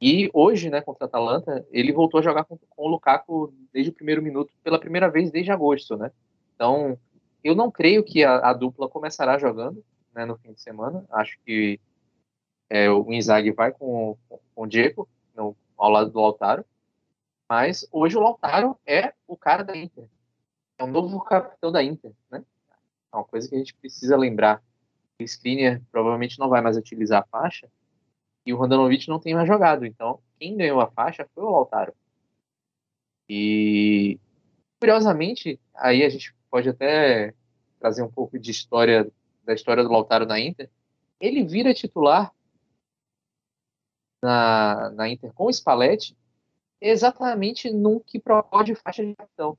E hoje, né, contra a Atalanta, ele voltou a jogar com, com o Lukaku desde o primeiro minuto, pela primeira vez desde agosto, né? Então, eu não creio que a, a dupla começará jogando né, no fim de semana. Acho que é, o Inzaghi vai com, com, o Diego no, ao lado do Altaro. Mas hoje o Lautaro é o cara da Inter. É o novo capitão da Inter, né? É uma coisa que a gente precisa lembrar. O Skriniar provavelmente não vai mais utilizar a faixa e o Randanovic não tem mais jogado. Então, quem ganhou a faixa foi o Lautaro. E, curiosamente, aí a gente pode até trazer um pouco de história da história do Lautaro na Inter. ele vira titular na, na Inter com o Spalletti exatamente num que pode faixa de capitão.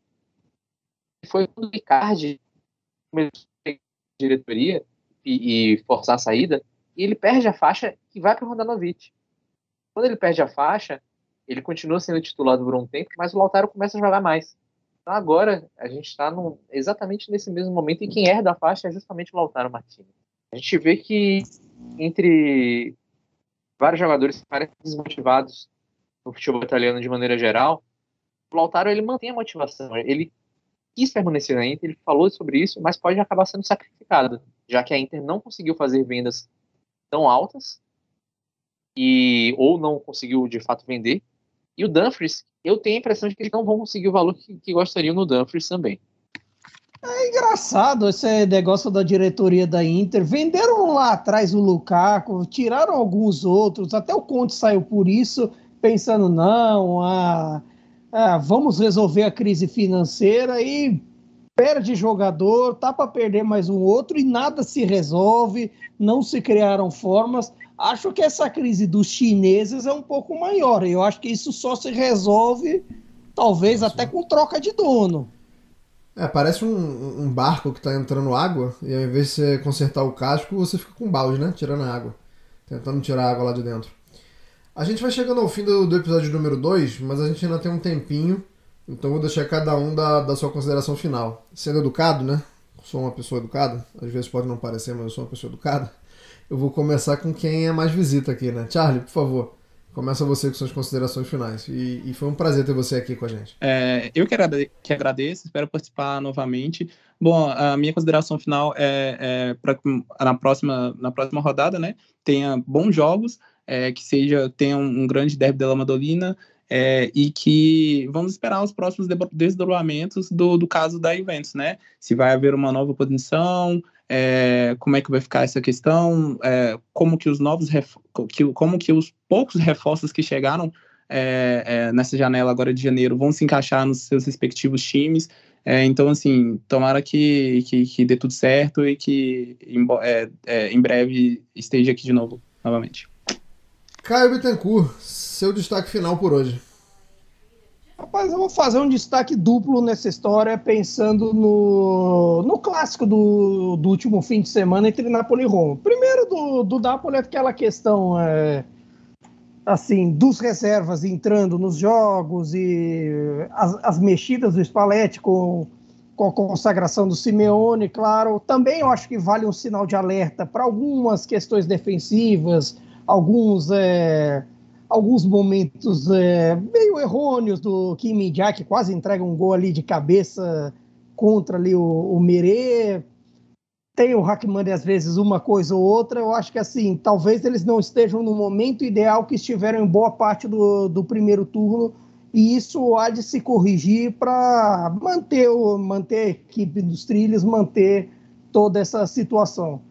Foi quando o Ricardi começou a diretoria e, e, forçar a saída, e ele perde a faixa e vai para o Rondanovic. Quando ele perde a faixa, ele continua sendo titulado por um tempo, mas o Lautaro começa a jogar mais. Então agora a gente está exatamente nesse mesmo momento e quem herda a faixa é justamente o Lautaro Martins. A gente vê que entre vários jogadores parecem desmotivados no futebol italiano de maneira geral, o Lautaro ele mantém a motivação. Ele quis permanecer na Inter, ele falou sobre isso, mas pode acabar sendo sacrificado, já que a Inter não conseguiu fazer vendas tão altas e ou não conseguiu de fato vender. E o Dumfries, eu tenho a impressão de que eles não vão conseguir o valor que, que gostariam no Dumfries também. É engraçado esse negócio da diretoria da Inter. Venderam lá atrás o Lukaku, tiraram alguns outros, até o Conte saiu por isso, pensando, não, ah, ah, vamos resolver a crise financeira e perde jogador, tá para perder mais um outro e nada se resolve, não se criaram formas. Acho que essa crise dos chineses é um pouco maior. Eu acho que isso só se resolve, talvez até com troca de dono. É, parece um, um barco que está entrando água e ao invés de você consertar o casco, você fica com balde, né? Tirando a água. Tentando tirar a água lá de dentro. A gente vai chegando ao fim do, do episódio número 2, mas a gente ainda tem um tempinho. Então vou deixar cada um da, da sua consideração final. Sendo educado, né? Sou uma pessoa educada. Às vezes pode não parecer, mas eu sou uma pessoa educada. Eu vou começar com quem é mais visita aqui, né? Charlie, por favor. Começa você com suas considerações finais. E, e, foi um prazer ter você aqui com a gente. É, eu que, agrade que agradeço, espero participar novamente. Bom, a minha consideração final é, é para na próxima, na próxima rodada, né? Tenha bons jogos, é, que seja tenha um, um grande derby da Madolina é, e que vamos esperar os próximos desdobramentos do, do caso da Juventus, né? Se vai haver uma nova posição, é, como é que vai ficar essa questão, é, como que os novos, que, como que os poucos reforços que chegaram é, é, nessa janela agora de janeiro vão se encaixar nos seus respectivos times. É, então, assim, tomara que, que, que, dê tudo certo e que em, em breve esteja aqui de novo, novamente. Caio Bittencourt, seu destaque final por hoje. Rapaz, eu vou fazer um destaque duplo nessa história, pensando no, no clássico do, do último fim de semana entre Napoli e Roma. Primeiro, do, do Napoli, aquela questão é, assim dos reservas entrando nos jogos e as, as mexidas do Spalletti com, com a consagração do Simeone, claro. Também eu acho que vale um sinal de alerta para algumas questões defensivas, alguns. É, alguns momentos é, meio errôneos do Kim Jack, quase entrega um gol ali de cabeça contra ali o, o Merê. Tem o Hackman às vezes uma coisa ou outra. Eu acho que assim, talvez eles não estejam no momento ideal que estiveram em boa parte do, do primeiro turno. E isso há de se corrigir para manter, o, manter a equipe dos trilhos, manter toda essa situação.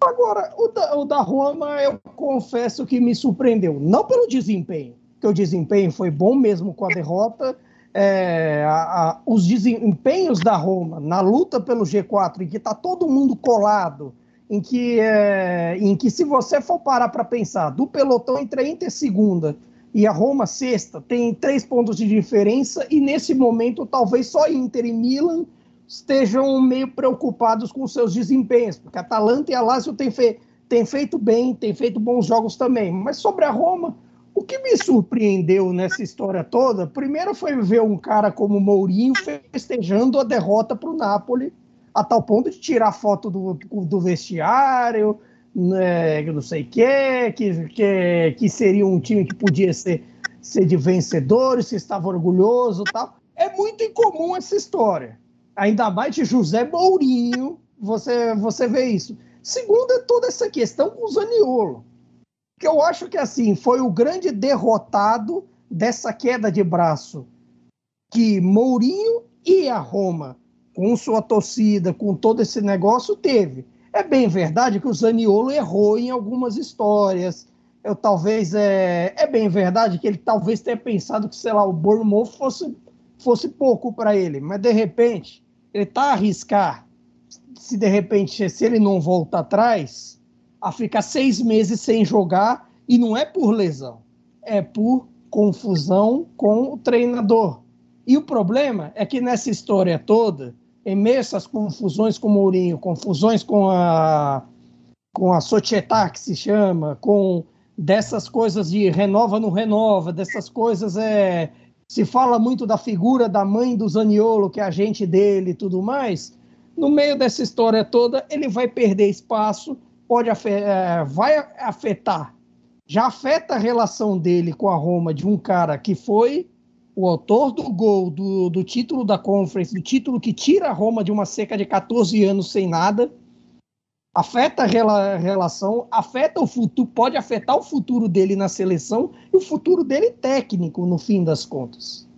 Agora, o da, o da Roma, eu confesso que me surpreendeu. Não pelo desempenho, que o desempenho foi bom mesmo com a derrota. É, a, a, os desempenhos da Roma na luta pelo G4, em que está todo mundo colado, em que, é, em que se você for parar para pensar, do pelotão entre a Inter segunda e a Roma sexta, tem três pontos de diferença, e nesse momento talvez só Inter e Milan estejam meio preocupados com seus desempenhos, porque a Atalanta e a Lazio têm, fe feito bem, têm feito bons jogos também. Mas sobre a Roma, o que me surpreendeu nessa história toda, primeiro foi ver um cara como Mourinho festejando a derrota para o Napoli, a tal ponto de tirar foto do, do vestiário, né, não sei o que, que, que seria um time que podia ser, ser de vencedores, se estava orgulhoso tal. É muito incomum essa história ainda mais de José Mourinho, você, você vê isso. Segundo é toda essa questão com o Zaniolo, que eu acho que assim foi o grande derrotado dessa queda de braço que Mourinho e a Roma, com sua torcida, com todo esse negócio, teve. É bem verdade que o Zaniolo errou em algumas histórias. Eu talvez é, é bem verdade que ele talvez tenha pensado que sei lá o Bournemouth fosse fosse pouco para ele, mas de repente ele está a arriscar, se de repente, se ele não volta atrás, a ficar seis meses sem jogar e não é por lesão, é por confusão com o treinador. E o problema é que nessa história toda, em meio a essas confusões com o Mourinho, confusões com a com a Societá, que se chama, com dessas coisas de renova não renova, dessas coisas é se fala muito da figura da mãe do Zaniolo, que é agente dele e tudo mais. No meio dessa história toda, ele vai perder espaço, pode é, vai afetar, já afeta a relação dele com a Roma de um cara que foi o autor do gol do, do título da Conference, do título que tira a Roma de uma seca de 14 anos sem nada afeta a relação, afeta o futuro, pode afetar o futuro dele na seleção e o futuro dele técnico, no fim das contas.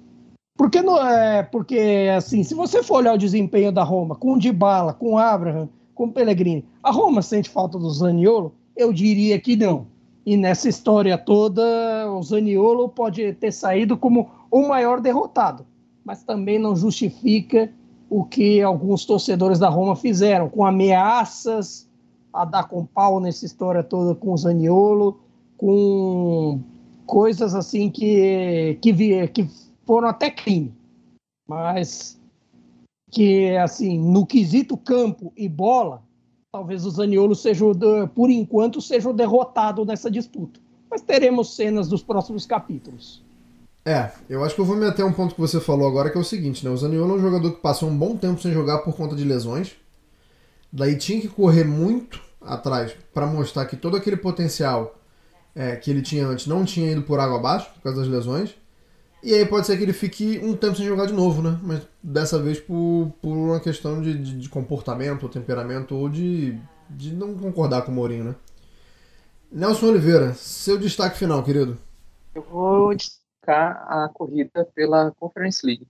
Porque, não é, porque assim, se você for olhar o desempenho da Roma com o Dybala, com o Abraham, com o Pellegrini, a Roma sente falta do Zaniolo? Eu diria que não. E nessa história toda, o Zaniolo pode ter saído como o maior derrotado, mas também não justifica o que alguns torcedores da Roma fizeram, com ameaças, a dar com pau nessa história toda com o Zaniolo, com coisas assim que, que, que foram até crime, mas que assim no quesito campo e bola, talvez o Zaniolo seja por enquanto seja o derrotado nessa disputa. Mas teremos cenas dos próximos capítulos. É, eu acho que eu vou meter um ponto que você falou agora, que é o seguinte, né? O Zaniolo é um jogador que passou um bom tempo sem jogar por conta de lesões. Daí tinha que correr muito atrás para mostrar que todo aquele potencial é, que ele tinha antes não tinha ido por água abaixo por causa das lesões. E aí pode ser que ele fique um tempo sem jogar de novo, né? Mas dessa vez por, por uma questão de, de, de comportamento, ou temperamento, ou de, de não concordar com o Mourinho, né? Nelson Oliveira, seu destaque final, querido. Eu vou destacar a corrida pela Conference League.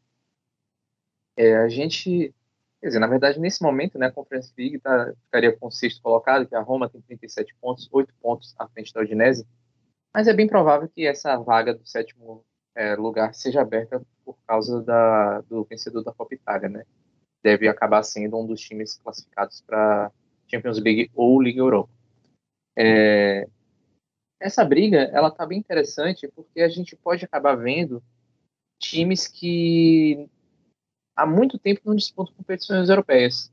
É, a gente Quer dizer, na verdade, nesse momento, né, a Conference League tá, ficaria com o sexto colocado, que a Roma tem 37 pontos, 8 pontos à frente da Udinese, mas é bem provável que essa vaga do sétimo é, lugar seja aberta por causa da, do vencedor da Copa Itália, né? Deve acabar sendo um dos times classificados para Champions League ou Liga Europa. É, essa briga, ela tá bem interessante porque a gente pode acabar vendo times que há muito tempo não disputam competições europeias.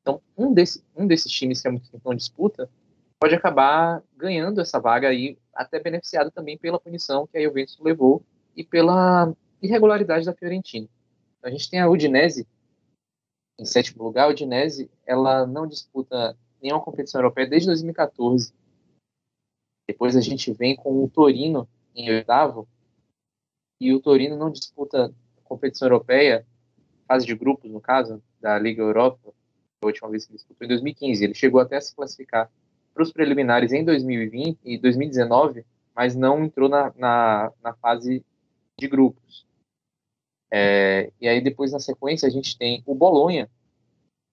Então, um, desse, um desses times que há muito tempo não disputa pode acabar ganhando essa vaga aí, até beneficiado também pela punição que a Juventus levou e pela irregularidade da Fiorentina. Então, a gente tem a Udinese em sétimo lugar. A Udinese ela não disputa nenhuma competição europeia desde 2014. Depois a gente vem com o Torino em oitavo e o Torino não disputa competição europeia fase de grupos, no caso, da Liga Europa, a última vez que ele disputou em 2015. Ele chegou até a se classificar para os preliminares em 2020 e 2019, mas não entrou na, na, na fase de grupos. É, e aí depois, na sequência, a gente tem o Bolonha,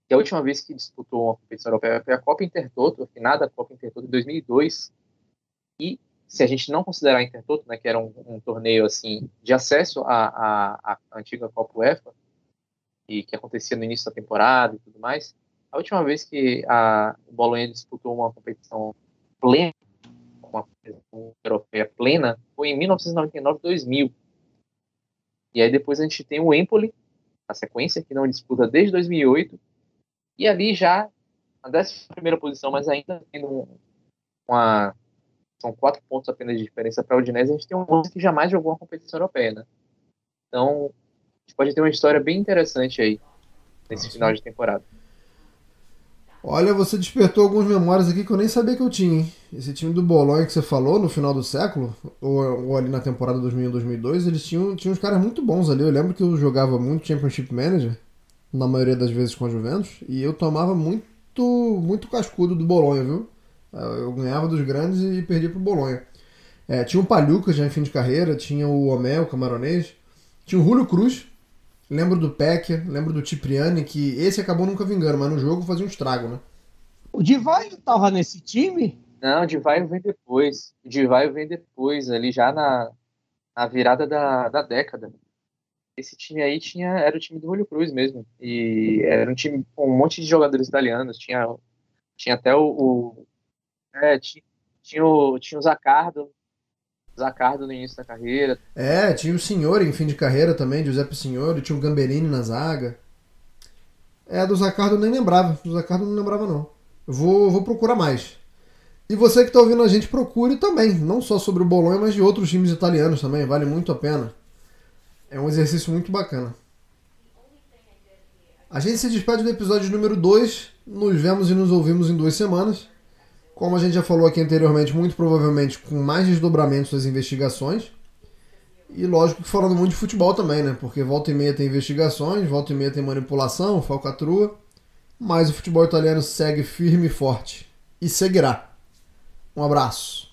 que a última vez que disputou uma competição europeia foi a Copa Intertoto, a Copa Intertoto em 2002. E se a gente não considerar a Intertoto, né, que era um, um torneio assim de acesso à, à, à antiga Copa UEFA, e que acontecia no início da temporada e tudo mais. A última vez que a Bolonha disputou uma competição plena, uma competição europeia plena, foi em 1999-2000. E aí depois a gente tem o Empoli, a sequência, que não disputa desde 2008, e ali já a décima primeira posição, mas ainda tendo uma são quatro pontos apenas de diferença para o Udinese, a gente tem um 11 que jamais jogou uma competição europeia, né? Então, gente pode ter uma história bem interessante aí nesse Nossa. final de temporada. Olha, você despertou algumas memórias aqui que eu nem sabia que eu tinha, hein? Esse time do Bolonha que você falou no final do século, ou, ou ali na temporada 2001-2002, eles tinham, tinham uns caras muito bons ali. Eu lembro que eu jogava muito Championship Manager, na maioria das vezes com a Juventus, e eu tomava muito, muito cascudo do Bolonha, viu? Eu ganhava dos grandes e perdia pro Bolonha. É, tinha o Palhuca já em fim de carreira, tinha o Omé, o camaronês, tinha o Julio Cruz, Lembro do Peck, lembro do Cipriani, que esse acabou nunca vingando, mas no jogo fazia um estrago, né? O Divaio tava nesse time? Não, o Divaio vem depois. O Divaio vem depois, ali já na, na virada da, da década. Esse time aí tinha, era o time do Julio Cruz mesmo. E era um time com um monte de jogadores italianos. Tinha, tinha até o, o É, tinha, tinha, o, tinha o Zacardo, Zacardo no início da carreira. É, tinha o Senhor em fim de carreira também, Giuseppe Senhor, tinha o Gamberini na zaga. É, do Zacardo eu nem lembrava, do Zacardo eu não lembrava não. Vou, vou procurar mais. E você que está ouvindo a gente, procure também, não só sobre o Bolonha, mas de outros times italianos também, vale muito a pena. É um exercício muito bacana. A gente se despede do episódio número 2. Nos vemos e nos ouvimos em duas semanas. Como a gente já falou aqui anteriormente, muito provavelmente com mais desdobramentos das investigações. E lógico que falando muito de futebol também, né? Porque volta e meia tem investigações, volta e meia tem manipulação, falcatrua. Mas o futebol italiano segue firme e forte. E seguirá. Um abraço.